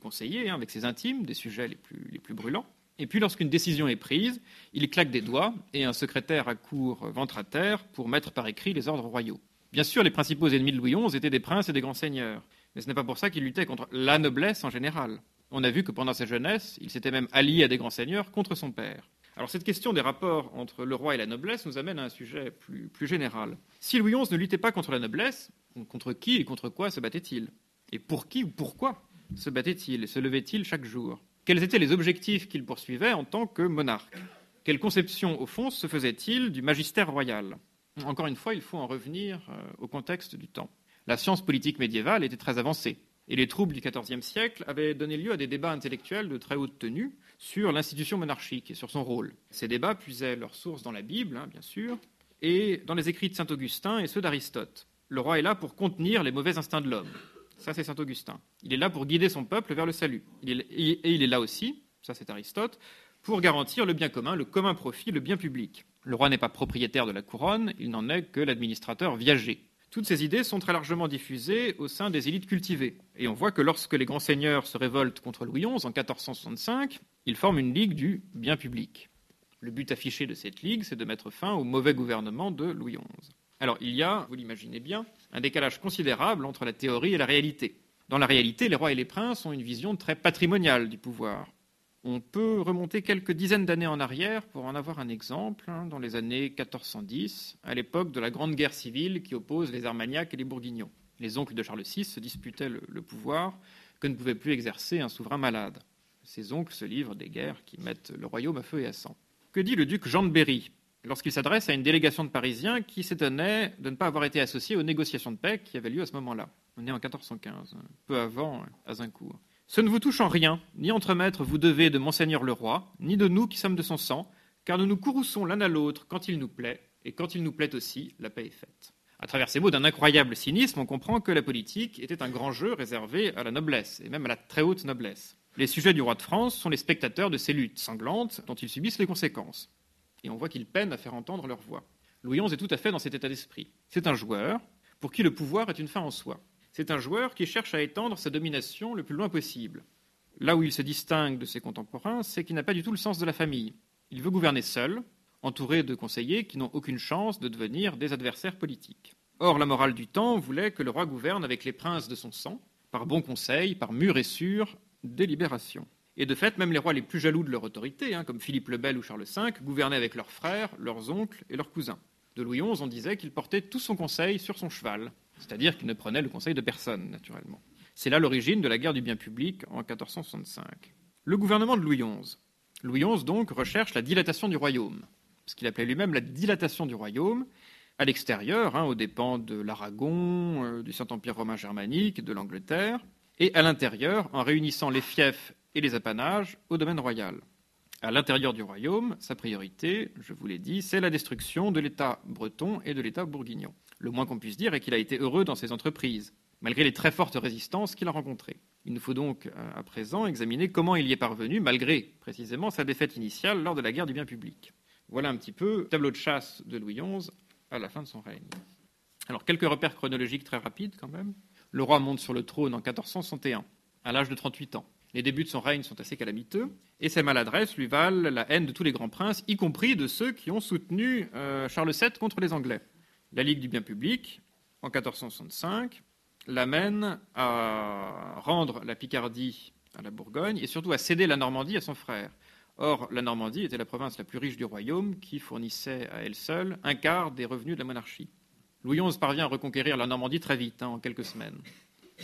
conseillers, hein, avec ses intimes, des sujets les plus, brûlants. Et puis lorsqu'une décision est prise, il claque des doigts et un secrétaire accourt ventre à terre pour mettre par écrit les ordres royaux. Bien sûr, les principaux ennemis de Louis XI étaient des princes et des grands seigneurs, mais ce n'est pas pour ça qu'il luttait contre la noblesse en général. On a vu que pendant sa jeunesse, il s'était même allié à des grands seigneurs contre son père. Alors cette question des rapports entre le roi et la noblesse nous amène à un sujet plus, général. Si Louis XI ne luttait pas contre la noblesse, contre qui et contre quoi se battait-il Et pour qui ou pourquoi se battait-il et se levait-il chaque jour? Quels étaient les objectifs qu'il poursuivait en tant que monarque Quelle conception, au fond, se faisait-il du magistère royal? Encore une fois, il faut en revenir euh, au contexte du temps. La science politique médiévale était très avancée. Et les troubles du XIVe siècle avaient donné lieu à des débats intellectuels de très haute tenue sur l'institution monarchique et sur son rôle. Ces débats puisaient leurs sources dans la Bible, hein, bien sûr, et dans les écrits de saint Augustin et ceux d'Aristote. Le roi est là pour contenir les mauvais instincts de l'homme. Ça, c'est saint Augustin. Il est là pour guider son peuple vers le salut. et il est là aussi, ça c'est Aristote, pour garantir le bien commun, le commun profit, le bien public. Le roi n'est pas propriétaire de la couronne, il n'en est que l'administrateur viager. Toutes ces idées sont très largement diffusées au sein des élites cultivées. Et on voit que lorsque les grands seigneurs se révoltent contre Louis XI en 1465, ils forment une ligue du bien public. Le but affiché de cette ligue, c'est de mettre fin au mauvais gouvernement de Louis XI. Alors il y a, vous l'imaginez bien, un décalage considérable entre la théorie et la réalité. Dans la réalité, les rois et les princes ont une vision très patrimoniale du pouvoir. On peut remonter quelques dizaines d'années en arrière pour en avoir un exemple, hein, dans les années 1410, à l'époque de la Grande Guerre civile qui oppose les Armagnacs et les Bourguignons. Les oncles de Charles VI se disputaient le, pouvoir que ne pouvait plus exercer un souverain malade. Ces oncles se livrent des guerres qui mettent le royaume à feu et à sang. Que dit le duc Jean de Berry lorsqu'il s'adresse à une délégation de Parisiens qui s'étonnait de ne pas avoir été associés aux négociations de paix qui avaient lieu à ce moment-là? On est en 1415, peu avant Azincourt. Ce ne vous touche en rien, ni entre maîtres vous devez de monseigneur le roi, ni de nous qui sommes de son sang, car nous nous courroussons l'un à l'autre quand il nous plaît, et quand il nous plaît aussi, la paix est faite. À travers ces mots d'un incroyable cynisme, on comprend que la politique était un grand jeu réservé à la noblesse, et même à la très haute noblesse. Les sujets du roi de France sont les spectateurs de ces luttes sanglantes dont ils subissent les conséquences. Et on voit qu'ils peinent à faire entendre leur voix. Louis XI est tout à fait dans cet état d'esprit. C'est un joueur pour qui le pouvoir est une fin en soi. C'est un joueur qui cherche à étendre sa domination le plus loin possible. Là où il se distingue de ses contemporains, c'est qu'il n'a pas du tout le sens de la famille. Il veut gouverner seul, entouré de conseillers qui n'ont aucune chance de devenir des adversaires politiques. Or, la morale du temps voulait que le roi gouverne avec les princes de son sang, par bon conseil, par mûre et sûre délibération. Et de fait, même les rois les plus jaloux de leur autorité, hein, comme Philippe le Bel ou Charles V, gouvernaient avec leurs frères, leurs oncles et leurs cousins. De Louis XI, on disait qu'il portait tout son conseil sur son cheval, c'est-à-dire qu'il ne prenait le conseil de personne, naturellement. C'est là l'origine de la guerre du bien public en 1465. Le gouvernement de Louis XI. Louis XI, donc, recherche la dilatation du royaume, ce qu'il appelait lui-même la dilatation du royaume, à l'extérieur, hein, aux dépens de l'Aragon, euh, du Saint-Empire romain germanique, de l'Angleterre, et à l'intérieur, en réunissant les fiefs et les apanages au domaine royal. À l'intérieur du royaume, sa priorité, je vous l'ai dit, c'est la destruction de l'État breton et de l'État bourguignon. Le moins qu'on puisse dire est qu'il a été heureux dans ses entreprises, malgré les très fortes résistances qu'il a rencontrées. Il nous faut donc euh, à présent examiner comment il y est parvenu, malgré précisément sa défaite initiale lors de la guerre du bien public. Voilà un petit peu le tableau de chasse de Louis XI à la fin de son règne. Alors quelques repères chronologiques très rapides quand même. Le roi monte sur le trône en 1461, à l'âge de 38 ans. Les débuts de son règne sont assez calamiteux, et ses maladresses lui valent la haine de tous les grands princes, y compris de ceux qui ont soutenu euh, Charles VII contre les Anglais. La Ligue du bien public, en 1465, l'amène à rendre la Picardie à la Bourgogne et surtout à céder la Normandie à son frère. Or, la Normandie était la province la plus riche du royaume qui fournissait à elle seule un quart des revenus de la monarchie. Louis XI parvient à reconquérir la Normandie très vite, hein, en quelques semaines.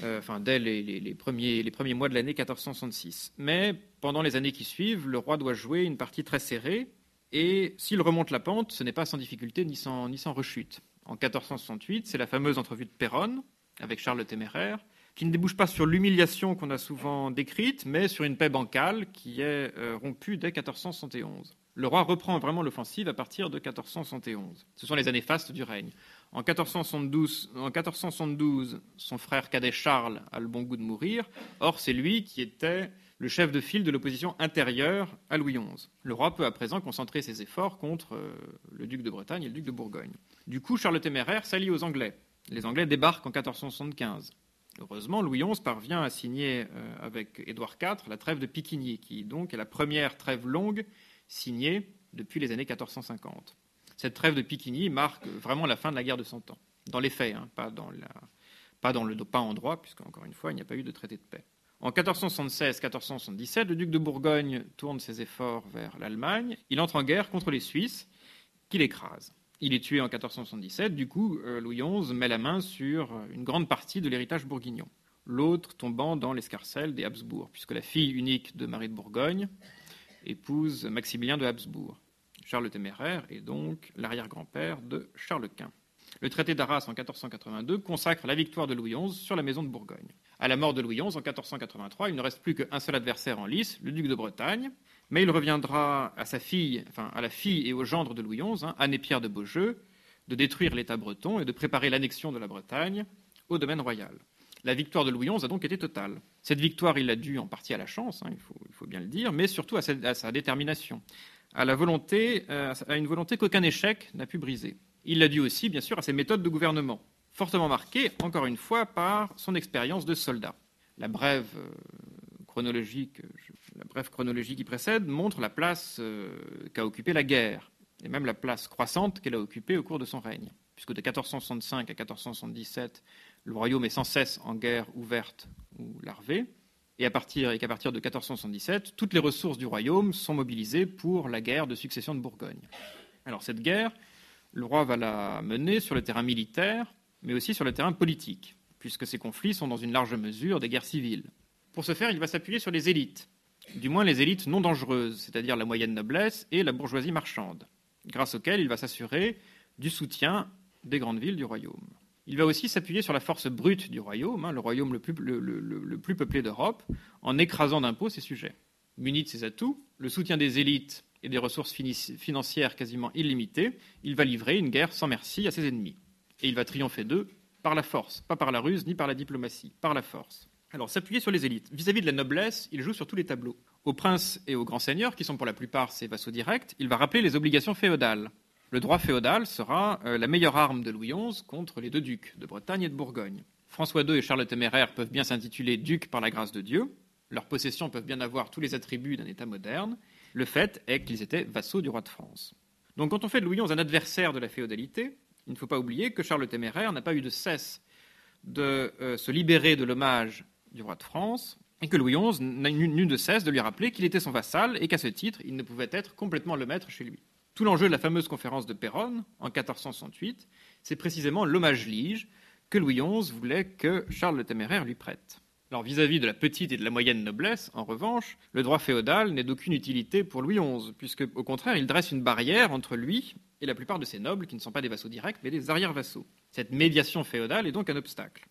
Euh, enfin, dès les, premiers, mois de l'année 1466. Mais pendant les années qui suivent, le roi doit jouer une partie très serrée, et s'il remonte la pente, ce n'est pas sans difficulté ni sans, ni sans rechute. En 1468, c'est la fameuse entrevue de Péronne avec Charles le Téméraire, qui ne débouche pas sur l'humiliation qu'on a souvent décrite, mais sur une paix bancale qui est euh, rompue dès 1471. Le roi reprend vraiment l'offensive à partir de 1471. Ce sont les années fastes du règne. En 1472, en 1472 son frère cadet Charles a le bon goût de mourir. Or, c'est lui qui était le chef de file de l'opposition intérieure à Louis XI. Le roi peut à présent concentrer ses efforts contre euh, le duc de Bretagne et le duc de Bourgogne. Du coup, Charles le Téméraire s'allie aux Anglais. Les Anglais débarquent en 1475. Heureusement, Louis XI parvient à signer euh, avec Édouard IV la trêve de Piquigny, qui donc est la première trêve longue signée depuis les années 1450. Cette trêve de Piquigny marque vraiment la fin de la guerre de Cent Ans, dans les faits, hein, pas, dans le, pas en droit, puisque encore une fois, il n'y a pas eu de traité de paix. En 1476-1477, le duc de Bourgogne tourne ses efforts vers l'Allemagne. Il entre en guerre contre les Suisses, qu'il écrase. Il est tué en 1477. Du coup, euh, Louis XI met la main sur une grande partie de l'héritage bourguignon, l'autre tombant dans l'escarcelle des Habsbourg, puisque la fille unique de Marie de Bourgogne épouse Maximilien de Habsbourg. Charles le Téméraire est donc l'arrière-grand-père de Charles Quint. Le traité d'Arras en 1482 consacre la victoire de Louis XI sur la maison de Bourgogne. À la mort de Louis XI en 1483, il ne reste plus qu'un seul adversaire en lice, le duc de Bretagne, mais il reviendra à sa fille, enfin la fille et au gendre de Louis XI, hein, Anne et Pierre de Beaujeu, de détruire l'État breton et de préparer l'annexion de la Bretagne au domaine royal. La victoire de Louis XI a donc été totale. Cette victoire, il l'a dû en partie à la chance, hein, il, faut, bien le dire, mais surtout à sa, détermination, euh, à une volonté qu'aucun échec n'a pu briser. Il l'a dû aussi, bien sûr, à ses méthodes de gouvernement fortement marqué, encore une fois, par son expérience de soldat. La brève, euh, chronologie qui précède montre la place euh, qu'a occupée la guerre, et même la place croissante qu'elle a occupée au cours de son règne. Puisque de 1465 à 1477, le royaume est sans cesse en guerre ouverte ou larvée, et, à partir, et qu'à partir de 1477, toutes les ressources du royaume sont mobilisées pour la guerre de succession de Bourgogne. Alors cette guerre, le roi va la mener sur le terrain militaire mais aussi sur le terrain politique, puisque ces conflits sont dans une large mesure des guerres civiles. Pour ce faire, il va s'appuyer sur les élites, du moins les élites non dangereuses, c'est-à-dire la moyenne noblesse et la bourgeoisie marchande, grâce auxquelles il va s'assurer du soutien des grandes villes du royaume. Il va aussi s'appuyer sur la force brute du royaume, hein, le royaume le plus, le plus peuplé d'Europe, en écrasant d'impôts ses sujets. Muni de ses atouts, le soutien des élites et des ressources financières quasiment illimitées, il va livrer une guerre sans merci à ses ennemis et il va triompher d'eux par la force, pas par la ruse ni par la diplomatie, par la force. Alors, s'appuyer sur les élites. Vis-à-vis de la noblesse, il joue sur tous les tableaux. Aux princes et aux grands seigneurs, qui sont pour la plupart ses vassaux directs, il va rappeler les obligations féodales. Le droit féodal sera euh, la meilleure arme de Louis XI contre les deux ducs de Bretagne et de Bourgogne. François II et Charles le Téméraire peuvent bien s'intituler ducs par la grâce de Dieu. Leurs possessions peuvent bien avoir tous les attributs d'un État moderne. Le fait est qu'ils étaient vassaux du roi de France. Donc, quand on fait de Louis XI un adversaire de la féodalité, il ne faut pas oublier que Charles le Téméraire n'a pas eu de cesse de euh, se libérer de l'hommage du roi de France et que Louis XI n'a eu de cesse de lui rappeler qu'il était son vassal et qu'à ce titre, il ne pouvait être complètement le maître chez lui. Tout l'enjeu de la fameuse conférence de Péronne en 1468, c'est précisément l'hommage lige que Louis XI voulait que Charles le Téméraire lui prête. Alors vis-à-vis de la petite et de la moyenne noblesse, en revanche, le droit féodal n'est d'aucune utilité pour Louis XI, puisque au contraire, il dresse une barrière entre lui et la plupart de ses nobles qui ne sont pas des vassaux directs, mais des arrière-vassaux. Cette médiation féodale est donc un obstacle,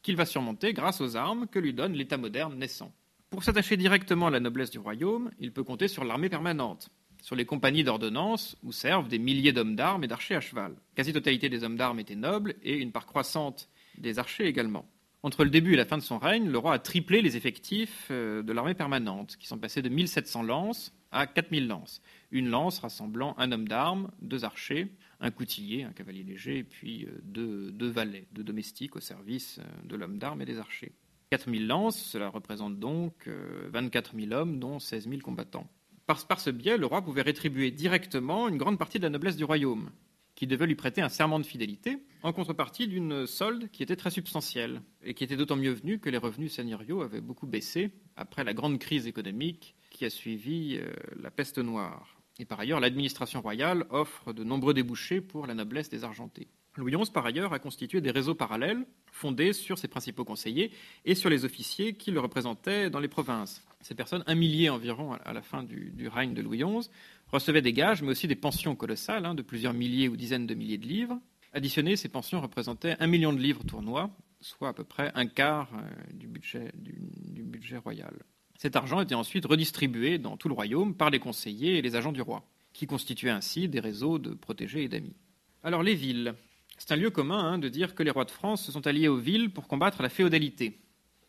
qu'il va surmonter grâce aux armes que lui donne l'État moderne naissant. Pour s'attacher directement à la noblesse du royaume, il peut compter sur l'armée permanente, sur les compagnies d'ordonnance où servent des milliers d'hommes d'armes et d'archers à cheval. Quasi-totalité des hommes d'armes étaient nobles et une part croissante des archers également. Entre le début et la fin de son règne, le roi a triplé les effectifs euh, de l'armée permanente, qui sont passés de 1700 lances à 4000 lances. Une lance rassemblant un homme d'armes, deux archers, un coutillier, un cavalier léger, et puis euh, deux, valets, deux domestiques au service euh, de l'homme d'armes et des archers. 4000 lances, cela représente donc 24 000 hommes, dont 16 000 combattants. Par, par ce biais, le roi pouvait rétribuer directement une grande partie de la noblesse du royaume, qui devait lui prêter un serment de fidélité, en contrepartie d'une solde qui était très substantielle, et qui était d'autant mieux venue que les revenus seigneuriaux avaient beaucoup baissé après la grande crise économique qui a suivi euh, la peste noire. Et par ailleurs, l'administration royale offre de nombreux débouchés pour la noblesse des Argentés. Louis XI, par ailleurs, a constitué des réseaux parallèles fondés sur ses principaux conseillers et sur les officiers qui le représentaient dans les provinces. Ces personnes, un millier environ à la fin du, règne de Louis XI, recevaient des gages, mais aussi des pensions colossales hein, de plusieurs milliers ou dizaines de milliers de livres. Additionnées, ces pensions représentaient un million de livres tournois, soit à peu près un quart euh, du, budget, du budget royal. Cet argent était ensuite redistribué dans tout le royaume par les conseillers et les agents du roi, qui constituaient ainsi des réseaux de protégés et d'amis. Alors les villes. C'est un lieu commun hein, de dire que les rois de France se sont alliés aux villes pour combattre la féodalité.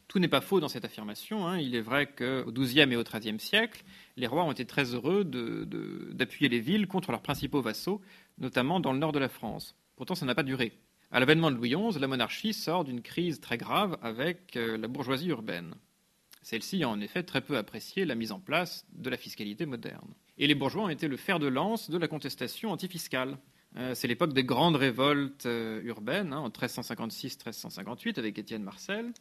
Tout n'est pas faux dans cette affirmation. Hein. Il est vrai qu'au XIIe et au XIIIe siècle, les rois ont été très heureux d'appuyer les villes contre leurs principaux vassaux, notamment dans le nord de la France. Pourtant, ça n'a pas duré. À l'avènement de Louis XI, la monarchie sort d'une crise très grave avec euh, la bourgeoisie urbaine. Celle-ci a en effet très peu apprécié la mise en place de la fiscalité moderne. Et les bourgeois ont été le fer de lance de la contestation antifiscale. Euh, c'est l'époque des grandes révoltes euh, urbaines, hein, en 1356-1358 avec Étienne Marcel.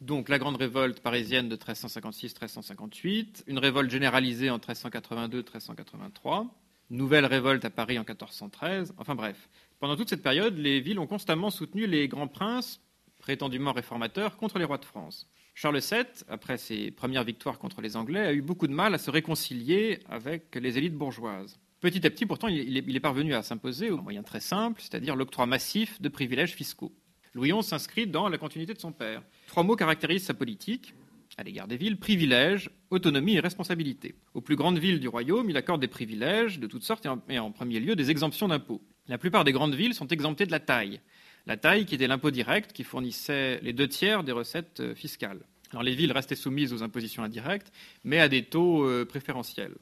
Donc la grande révolte parisienne de 1356-1358, une révolte généralisée en 1382-1383, nouvelle révolte à Paris en 1413, enfin bref. Pendant toute cette période, les villes ont constamment soutenu les grands princes, prétendument réformateurs, contre les rois de France. Charles VII, après ses premières victoires contre les Anglais, a eu beaucoup de mal à se réconcilier avec les élites bourgeoises. Petit à petit, pourtant, il est parvenu à s'imposer au moyen très simple, c'est-à-dire l'octroi massif de privilèges fiscaux. Louis XI s'inscrit dans la continuité de son père. Trois mots caractérisent sa politique à l'égard des villes privilèges, autonomie et responsabilité. Aux plus grandes villes du royaume, il accorde des privilèges de toutes sortes et en, premier lieu des exemptions d'impôts. La plupart des grandes villes sont exemptées de la taille. La taille qui était l'impôt direct qui fournissait les deux tiers des recettes euh, fiscales. Alors les villes restaient soumises aux impositions indirectes, mais à des taux euh, préférentiels.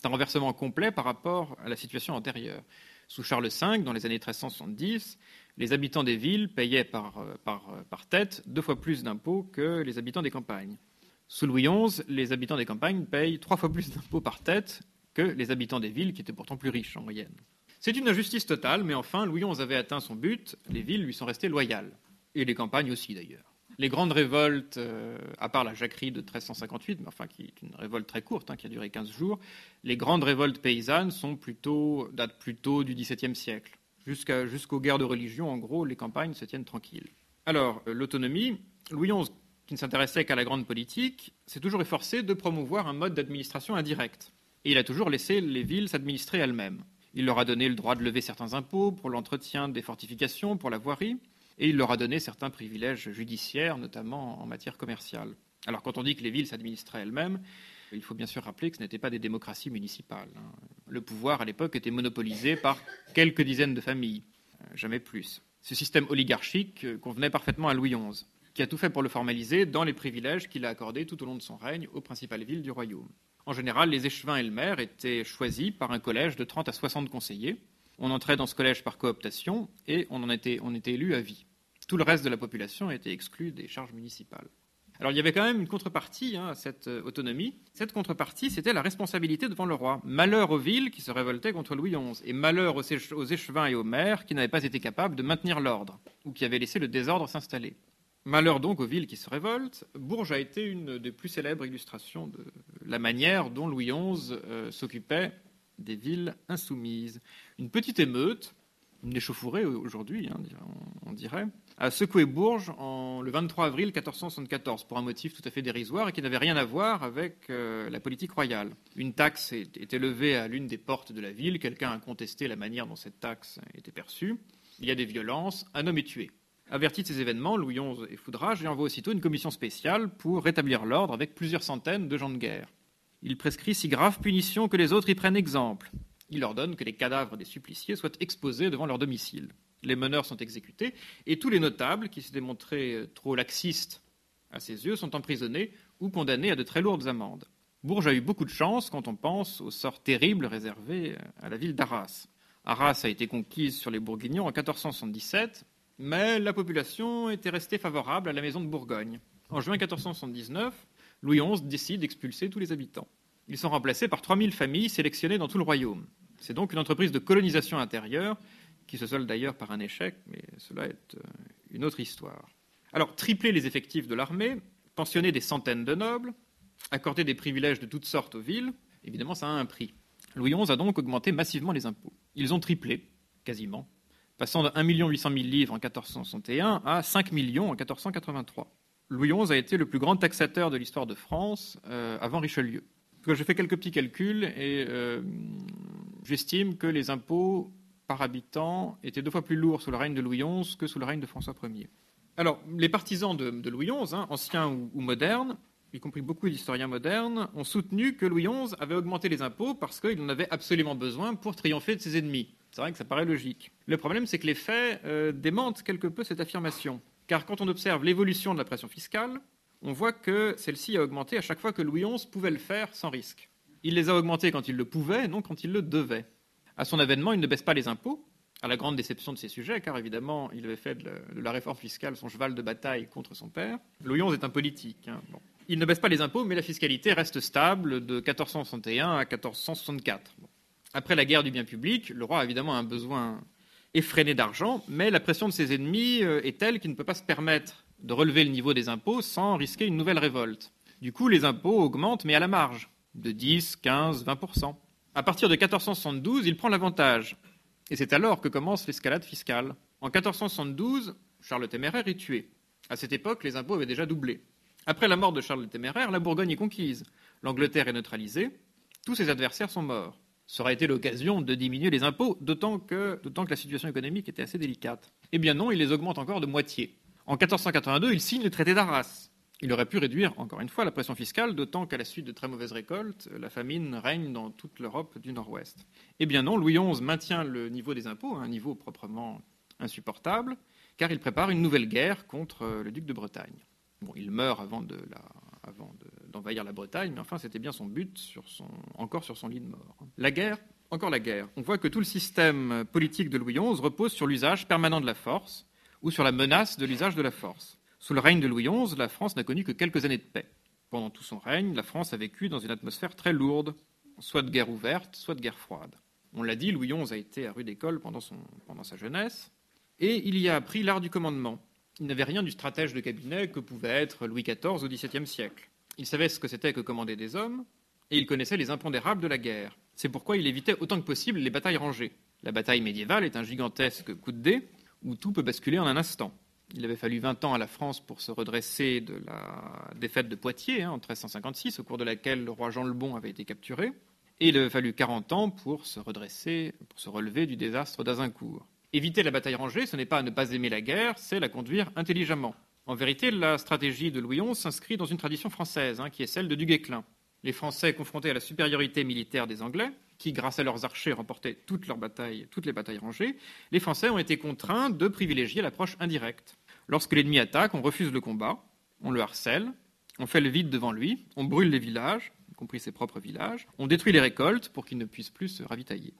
C'est un renversement complet par rapport à la situation antérieure. Sous Charles V, dans les années 1370, les habitants des villes payaient par, euh, euh, par tête deux fois plus d'impôts que les habitants des campagnes. Sous Louis XI, les habitants des campagnes payent trois fois plus d'impôts par tête que les habitants des villes, qui étaient pourtant plus riches en moyenne. C'est une injustice totale, mais enfin, Louis XI avait atteint son but, les villes lui sont restées loyales, et les campagnes aussi d'ailleurs. Les grandes révoltes, euh, à part la jacquerie de 1358, mais enfin qui est une révolte très courte, hein, qui a duré 15 jours, les grandes révoltes paysannes sont plutôt, datent plutôt du XVIIe siècle. Jusqu'aux guerres de religion, en gros, les campagnes se tiennent tranquilles. Alors, euh, l'autonomie, Louis XI, qui ne s'intéressait qu'à la grande politique, s'est toujours efforcé de promouvoir un mode d'administration indirect. Et il a toujours laissé les villes s'administrer elles-mêmes. Il leur a donné le droit de lever certains impôts pour l'entretien des fortifications, pour la voirie, et il leur a donné certains privilèges judiciaires, notamment en matière commerciale. Alors quand on dit que les villes s'administraient elles-mêmes, il faut bien sûr rappeler que ce n'étaient pas des démocraties municipales. Hein. Le pouvoir à l'époque était monopolisé par quelques dizaines de familles, euh, jamais plus. Ce système oligarchique euh, convenait parfaitement à Louis XI, qui a tout fait pour le formaliser dans les privilèges qu'il a accordés tout au long de son règne aux principales villes du royaume. En général, les échevins et le maire étaient choisis par un collège de 30 à 60 conseillers. On entrait dans ce collège par cooptation et on, en était, on était élu à vie. Tout le reste de la population était exclu des charges municipales. Alors il y avait quand même une contrepartie hein, à cette euh, autonomie. Cette contrepartie, c'était la responsabilité devant le roi. Malheur aux villes qui se révoltaient contre Louis XI, et malheur aux, échevins et aux maires qui n'avaient pas été capables de maintenir l'ordre, ou qui avaient laissé le désordre s'installer. Malheur donc aux villes qui se révoltent. Bourges a été une des plus célèbres illustrations de la manière dont Louis XI euh, s'occupait des villes insoumises. Une petite émeute, une échauffourée aujourd'hui, hein, on dirait, a secoué Bourges en, le 23 avril 1474 pour un motif tout à fait dérisoire et qui n'avait rien à voir avec euh, la politique royale. Une taxe était levée à l'une des portes de la ville, quelqu'un a contesté la manière dont cette taxe était perçue. Il y a des violences, un homme est tué. Averti de ces événements, Louis XI est foudrage et envoie aussitôt une commission spéciale pour rétablir l'ordre avec plusieurs centaines de gens de guerre. Il prescrit si graves punitions que les autres y prennent exemple. Il ordonne que les cadavres des suppliciés soient exposés devant leur domicile les meneurs sont exécutés, et tous les notables qui s'étaient montrés euh, trop laxistes à ses yeux sont emprisonnés ou condamnés à de très lourdes amendes. Bourges a eu beaucoup de chance quand on pense au sort terrible réservé euh, à la ville d'Arras. Arras a été conquise sur les Bourguignons en 1477, mais la population était restée favorable à la maison de Bourgogne. En juin 1479, Louis XI décide d'expulser tous les habitants. Ils sont remplacés par 3000 familles sélectionnées dans tout le royaume. C'est donc une entreprise de colonisation intérieure qui se solde d'ailleurs par un échec, mais cela est euh, une autre histoire. Alors, tripler les effectifs de l'armée, pensionner des centaines de nobles, accorder des privilèges de toutes sortes aux villes, évidemment, ça a un prix. Louis XI a donc augmenté massivement les impôts. Ils ont triplé, quasiment, passant de 1 800 000 livres en 1461 à 5 millions en 1483. Louis XI a été le plus grand taxateur de l'histoire de France euh, avant Richelieu. J'ai fait quelques petits calculs et euh, j'estime que les impôts par habitant était deux fois plus lourd sous le règne de Louis XI que sous le règne de François Ier. Alors, les partisans de, Louis XI, hein, anciens ou, modernes, y compris beaucoup d'historiens modernes, ont soutenu que Louis XI avait augmenté les impôts parce qu'il en avait absolument besoin pour triompher de ses ennemis. C'est vrai que ça paraît logique. Le problème, c'est que les faits euh, démentent quelque peu cette affirmation. Car quand on observe l'évolution de la pression fiscale, on voit que celle-ci a augmenté à chaque fois que Louis XI pouvait le faire sans risque. Il les a augmentés quand il le pouvait, non quand il le devait. À son avènement, il ne baisse pas les impôts, à la grande déception de ses sujets, car évidemment, il avait fait de la réforme fiscale son cheval de bataille contre son père. Louis est un politique. Hein, il ne baisse pas les impôts, mais la fiscalité reste stable de 1461 à 1464. Après la guerre du bien public, le roi a évidemment un besoin effréné d'argent, mais la pression de ses ennemis euh, est telle qu'il ne peut pas se permettre de relever le niveau des impôts sans risquer une nouvelle révolte. Du coup, les impôts augmentent, mais à la marge, de 10, 15, 20 À partir de 1472, il prend l'avantage. Et c'est alors que commence l'escalade fiscale. En 1472, Charles le Téméraire est tué. À cette époque, les impôts avaient déjà doublé. Après la mort de Charles le Téméraire, la Bourgogne est conquise. L'Angleterre est neutralisée. Tous ses adversaires sont morts. Ça aurait été l'occasion de diminuer les impôts, d'autant que, que la situation économique était assez délicate. Eh bien non, il les augmente encore de moitié. En 1482, il signe le traité d'Arras. Il aurait pu réduire, encore une fois, la pression fiscale, d'autant qu'à la suite de très mauvaises récoltes, la famine règne dans toute l'Europe du Nord-Ouest. Eh bien non, Louis XI maintient le niveau des impôts, un niveau proprement insupportable, car il prépare une nouvelle guerre contre le duc de Bretagne. Bon, il meurt avant d'envahir la Bretagne, mais enfin, c'était bien son but, encore sur son lit de mort. La guerre, encore la guerre. On voit que tout le système politique de Louis XI repose sur l'usage permanent de la force, ou sur la menace de l'usage de la force. Sous le règne de Louis XI, la France n'a connu que quelques années de paix. Pendant tout son règne, la France a vécu dans une atmosphère très lourde, soit de guerre ouverte, soit de guerre froide. On l'a dit, Louis XI a été à rude école pendant, pendant sa jeunesse, et il y a appris l'art du commandement. Il n'avait rien du stratège de cabinet que pouvait être Louis XIV au XVIIe siècle. Il savait ce que c'était que commander des hommes, et il connaissait les impondérables de la guerre. C'est pourquoi il évitait autant que possible les batailles rangées. La bataille médiévale est un gigantesque coup de dé où tout peut basculer en un instant. Il avait fallu 20 ans à la France pour se redresser de la défaite de Poitiers hein, en 1356, au cours de laquelle le roi Jean le Bon avait été capturé. Et il avait fallu 40 ans pour se redresser, pour se relever du désastre d'Azincourt. Éviter la bataille rangée, ce n'est pas ne pas aimer la guerre, c'est la conduire intelligemment. En vérité, la stratégie de Louis XI s'inscrit dans une tradition française, hein, qui est celle de Du Guesclin. Les Français confrontés à la supériorité militaire des Anglais, qui, grâce à leurs archers, remportaient toutes, leurs batailles, toutes les batailles rangées, les Français ont été contraints de privilégier l'approche indirecte. Lorsque l'ennemi attaque, on refuse le combat, on le harcèle, on fait le vide devant lui, on brûle les villages, y compris ses propres villages, on détruit les récoltes pour qu'il ne puisse plus se ravitailler.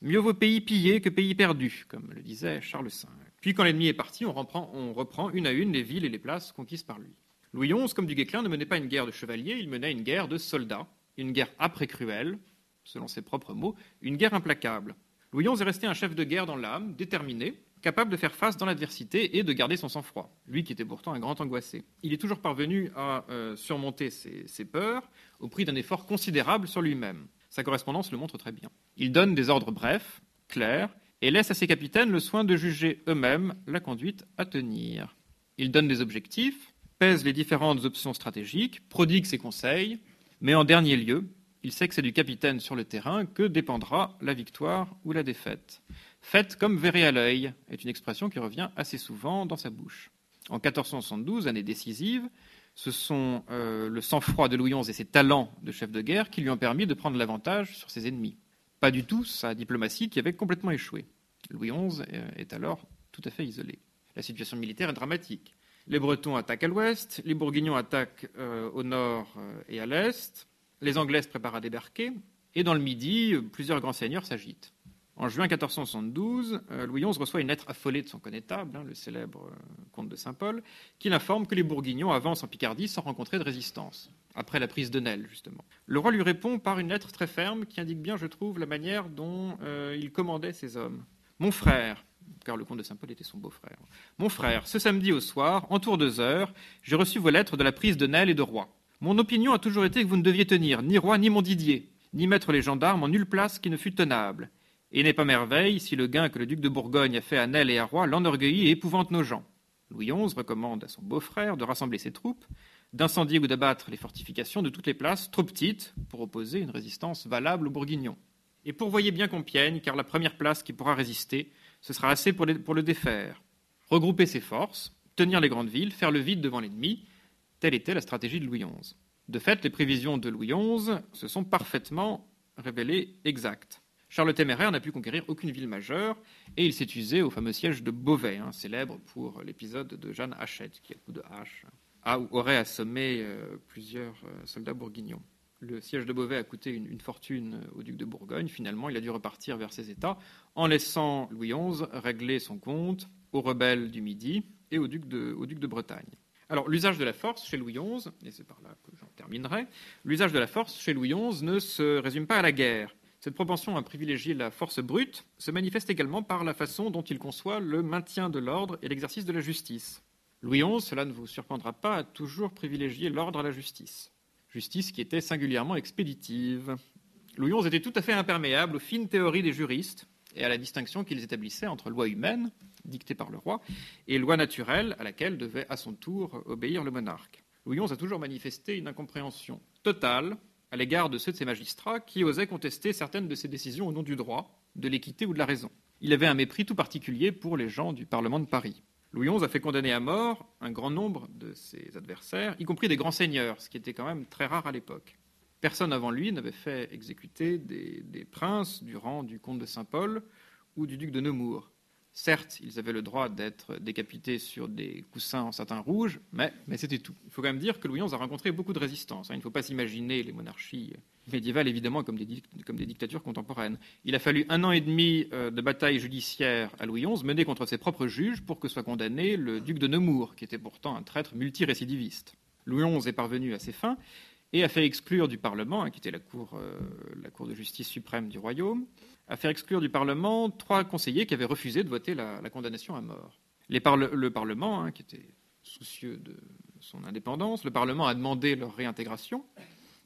Mieux vaut pays pillé que pays perdu, comme le disait Charles V. Puis quand l'ennemi est parti, on reprend, une à une les villes et les places conquises par lui. Louis XI, comme du Guesclin, ne menait pas une guerre de chevaliers, il menait une guerre de soldats, une guerre après cruelle, selon ses propres mots, une guerre implacable. Louis XI est resté un chef de guerre dans l'âme, déterminé, capable de faire face dans l'adversité et de garder son sang-froid, lui qui était pourtant un grand angoissé. Il est toujours parvenu à euh, surmonter ses, peurs au prix d'un effort considérable sur lui-même. Sa correspondance le montre très bien. Il donne des ordres brefs, clairs, et laisse à ses capitaines le soin de juger eux-mêmes la conduite à tenir. Il donne des objectifs, pèse les différentes options stratégiques, prodigue ses conseils, mais en dernier lieu, il sait que c'est du capitaine sur le terrain que dépendra la victoire ou la défaite. Faite comme verré à l'œil est une expression qui revient assez souvent dans sa bouche. En 1472, année décisive, ce sont euh, le sang-froid de Louis XI et ses talents de chef de guerre qui lui ont permis de prendre l'avantage sur ses ennemis. Pas du tout sa diplomatie qui avait complètement échoué. Louis XI euh, est alors tout à fait isolé. La situation militaire est dramatique. Les Bretons attaquent à l'ouest, les Bourguignons attaquent euh, au nord et à l'est, les Anglais se préparent à débarquer, et dans le Midi, plusieurs grands seigneurs s'agitent. En juin 1472, euh, Louis XI reçoit une lettre affolée de son connétable, hein, le célèbre euh, comte de Saint-Paul, qui l'informe que les Bourguignons avancent en Picardie sans rencontrer de résistance, après la prise de Nesle, justement. Le roi lui répond par une lettre très ferme qui indique bien, je trouve, la manière dont euh, il commandait ses hommes. Mon frère, car le comte de Saint-Paul était son beau-frère, mon frère, ce samedi au soir, en tour deux heures, j'ai reçu vos lettres de la prise de Nesle et de Roi. Mon opinion a toujours été que vous ne deviez tenir ni Roi ni Montdidier, ni mettre les gendarmes en nulle place qui ne fût tenable et n'est pas merveille si le gain que le duc de Bourgogne a fait à Nesle et à Roy l'enorgueillit et épouvante nos gens. Louis XI recommande à son beau-frère de rassembler ses troupes, d'incendier ou d'abattre les fortifications de toutes les places trop petites pour opposer une résistance valable aux Bourguignons. Et pourvoyez bien Compiègne, car la première place qui pourra résister, ce sera assez pour, pour le défaire. Regrouper ses forces, tenir les grandes villes, faire le vide devant l'ennemi, telle était la stratégie de Louis XI. De fait, les prévisions de Louis XI se sont parfaitement révélées exactes. Charles le Téméraire n'a pu conquérir aucune ville majeure et il s'est usé au fameux siège de Beauvais, hein, célèbre pour l'épisode de Jeanne Hachette, qui le coup de hache aurait assommé plusieurs soldats bourguignons. Le siège de Beauvais a coûté une, fortune au duc de Bourgogne. Finalement, il a dû repartir vers ses États en laissant Louis XI régler son compte aux rebelles du Midi et au de, au duc de Bretagne. Alors, l'usage de la force chez Louis XI, et c'est par là que j'en terminerai, l'usage de la force chez Louis XI ne se résume pas à la guerre. Cette propension à privilégier la force brute se manifeste également par la façon dont il conçoit le maintien de l'ordre et l'exercice de la justice. Louis XI, cela ne vous surprendra pas, a toujours privilégié l'ordre à la justice. Justice qui était singulièrement expéditive. Louis XI était tout à fait imperméable aux fines théories des juristes et à la distinction qu'ils établissaient entre loi humaine, dictée par le roi, et loi naturelle, à laquelle devait à son tour obéir le monarque. Louis XI a toujours manifesté une incompréhension totale à l'égard de ceux de ses magistrats qui osaient contester certaines de ses décisions au nom du droit, de l'équité ou de la raison. Il avait un mépris tout particulier pour les gens du Parlement de Paris. Louis XI a fait condamner à mort un grand nombre de ses adversaires, y compris des grands seigneurs, ce qui était quand même très rare à l'époque. Personne avant lui n'avait fait exécuter des, princes du rang du comte de Saint-Paul ou du duc de Nemours. Certes, ils avaient le droit d'être décapités sur des coussins en satin rouge, mais, c'était tout. Il faut quand même dire que Louis XI a rencontré beaucoup de résistance. Hein. Il ne faut pas s'imaginer les monarchies médiévales, évidemment, comme des, dictatures contemporaines. Il a fallu un an et demi euh, de bataille judiciaire à Louis XI, menée contre ses propres juges, pour que soit condamné le duc de Nemours, qui était pourtant un traître multirécidiviste. Louis XI est parvenu à ses fins et a fait exclure du Parlement, hein, qui était la cour, euh, la cour de justice suprême du royaume, à faire exclure du Parlement trois conseillers qui avaient refusé de voter la, condamnation à mort. le Parlement, hein, qui était soucieux de son indépendance, le Parlement a demandé leur réintégration,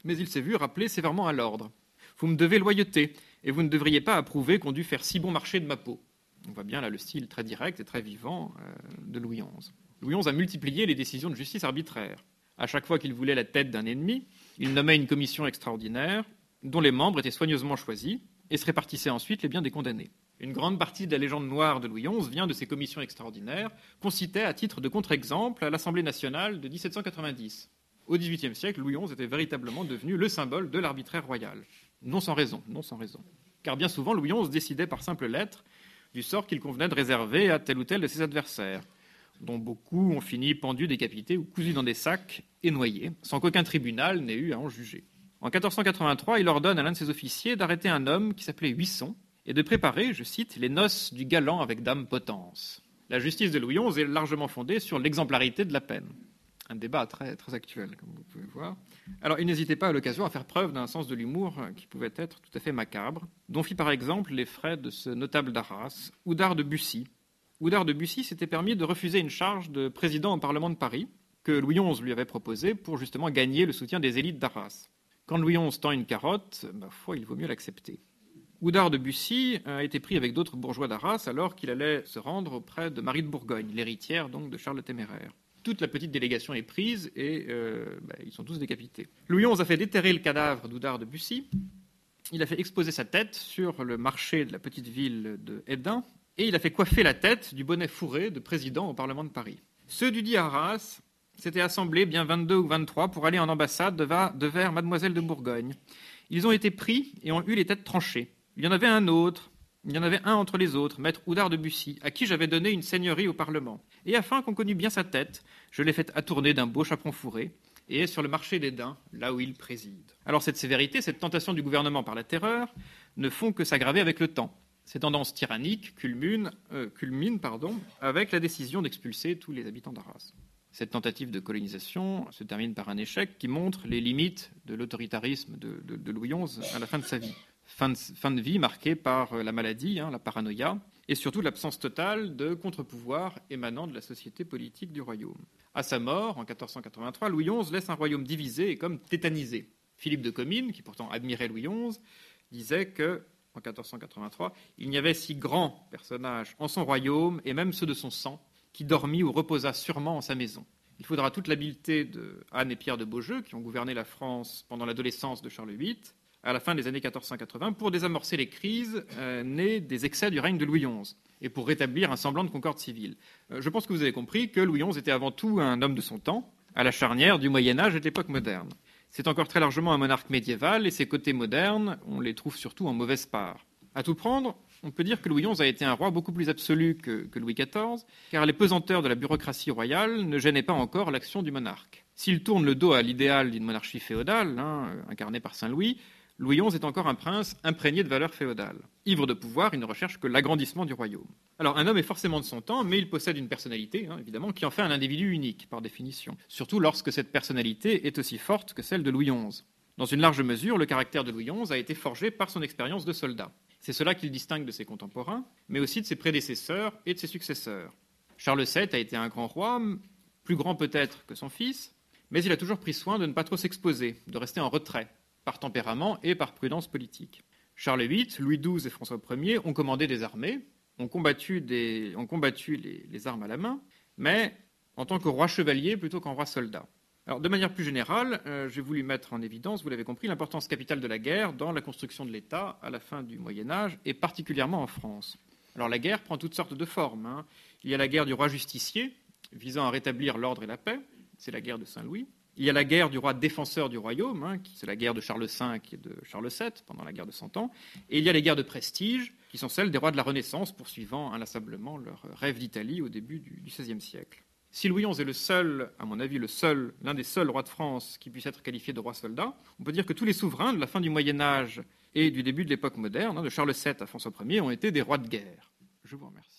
mais il s'est vu rappeler sévèrement à l'ordre. Vous me devez loyauté, et vous ne devriez pas approuver qu'on dû faire si bon marché de ma peau. On voit bien là le style très direct et très vivant euh, de Louis XI. Louis XI a multiplié les décisions de justice arbitraire. À chaque fois qu'il voulait la tête d'un ennemi, il nommait une commission extraordinaire dont les membres étaient soigneusement choisis et se répartissaient ensuite les biens des condamnés. Une grande partie de la légende noire de Louis XI vient de ces commissions extraordinaires, qu'on citait à titre de contre-exemple à l'Assemblée nationale de 1790. Au XVIIIe siècle, Louis XI était véritablement devenu le symbole de l'arbitraire royal. Non sans raison, non sans raison. Car bien souvent, Louis XI décidait par simple lettre du sort qu'il convenait de réserver à tel ou tel de ses adversaires, dont beaucoup ont fini pendus, décapités ou cousus dans des sacs et noyés, sans qu'aucun tribunal n'ait eu à en juger. En 1483, il ordonne à l'un de ses officiers d'arrêter un homme qui s'appelait Huisson et de préparer, je cite, les noces du galant avec dame Potence. La justice de Louis XI est largement fondée sur l'exemplarité de la peine. Un débat très, actuel, comme vous pouvez voir. Alors, il n'hésitait pas à l'occasion à faire preuve d'un sens de l'humour qui pouvait être tout à fait macabre, dont fit par exemple les frais de ce notable d'Arras, Oudard de Bussy. Oudard de Bussy s'était permis de refuser une charge de président au Parlement de Paris, que Louis XI lui avait proposée pour justement gagner le soutien des élites d'Arras. Quand Louis XI tend une carotte, ma foi, il vaut mieux l'accepter. Oudard de Bussy a été pris avec d'autres bourgeois d'Arras alors qu'il allait se rendre auprès de Marie de Bourgogne, l'héritière donc de Charles le Téméraire. Toute la petite délégation est prise et euh, bah, ils sont tous décapités. Louis XI a fait déterrer le cadavre d'Oudard de Bussy. Il a fait exposer sa tête sur le marché de la petite ville de Hédin et il a fait coiffer la tête du bonnet fourré de président au Parlement de Paris. Ceux du dit Arras s'étaient assemblés, bien 22 ou 23, pour aller en ambassade de, vers Mademoiselle de Bourgogne. Ils ont été pris et ont eu les têtes tranchées. Il y en avait un autre, il y en avait un entre les autres, maître Oudard de Bussy, à qui j'avais donné une seigneurie au Parlement. Et afin qu'on connût bien sa tête, je l'ai fait attourner d'un beau chaperon fourré, et sur le marché des daims, là où il préside. Alors cette sévérité, cette tentation du gouvernement par la terreur, ne font que s'aggraver avec le temps. Ces tendances tyranniques culminent, euh, pardon, avec la décision d'expulser tous les habitants d'Arras. Cette tentative de colonisation se termine par un échec qui montre les limites de l'autoritarisme de, Louis XI à la fin de sa vie. Fin de, vie marquée par la maladie, hein, la paranoïa, et surtout l'absence totale de contre-pouvoir émanant de la société politique du royaume. À sa mort, en 1483, Louis XI laisse un royaume divisé et comme tétanisé. Philippe de Comines, qui pourtant admirait Louis XI, disait que en 1483, il n'y avait si grands personnages en son royaume et même ceux de son sang qui dormit ou reposa sûrement en sa maison. Il faudra toute l'habileté de Anne et Pierre de Beaujeu, qui ont gouverné la France pendant l'adolescence de Charles VIII, à la fin des années 1480, pour désamorcer les crises euh, nées des excès du règne de Louis XI et pour rétablir un semblant de concorde civile. Euh, je pense que vous avez compris que Louis XI était avant tout un homme de son temps, à la charnière du Moyen Âge et de l'époque moderne. C'est encore très largement un monarque médiéval et ses côtés modernes, on les trouve surtout en mauvaise part. À tout prendre, on peut dire que Louis XI a été un roi beaucoup plus absolu que, Louis XIV, car les pesanteurs de la bureaucratie royale ne gênaient pas encore l'action du monarque. S'il tourne le dos à l'idéal d'une monarchie féodale, hein, incarnée par Saint Louis, Louis XI est encore un prince imprégné de valeurs féodales. Ivre de pouvoir, il ne recherche que l'agrandissement du royaume. Alors un homme est forcément de son temps, mais il possède une personnalité, hein, évidemment, qui en fait un individu unique, par définition. Surtout lorsque cette personnalité est aussi forte que celle de Louis XI. Dans une large mesure, le caractère de Louis XI a été forgé par son expérience de soldat. C'est cela qu'il distingue de ses contemporains, mais aussi de ses prédécesseurs et de ses successeurs. Charles VII a été un grand roi, plus grand peut-être que son fils, mais il a toujours pris soin de ne pas trop s'exposer, de rester en retrait, par tempérament et par prudence politique. Charles VIII, Louis XII et François Ier ont commandé des armées, ont combattu, les, armes à la main, mais en tant que roi chevalier plutôt qu'en roi soldat. De manière plus générale, euh, j'ai voulu mettre en évidence, vous l'avez compris, l'importance capitale de la guerre dans la construction de l'État à la fin du Moyen Âge et particulièrement en France. Alors, la guerre prend toutes sortes de formes. Hein. Il y a la guerre du roi justicier, visant à rétablir l'ordre et la paix, c'est la guerre de Saint-Louis. Il y a la guerre du roi défenseur du royaume, hein, c'est la guerre de Charles V et de Charles VII pendant la guerre de Cent Ans. Et il y a les guerres de prestige, qui sont celles des rois de la Renaissance, poursuivant inlassablement leur rêve d'Italie au début du XVIe siècle. Si Louis XI est le seul, à mon avis, le seul, l'un des seuls rois de France qui puisse être qualifié de roi soldat, on peut dire que tous les souverains de la fin du Moyen Âge et du début de l'époque moderne, hein, de Charles VII à François Ier, ont été des rois de guerre. Je vous remercie.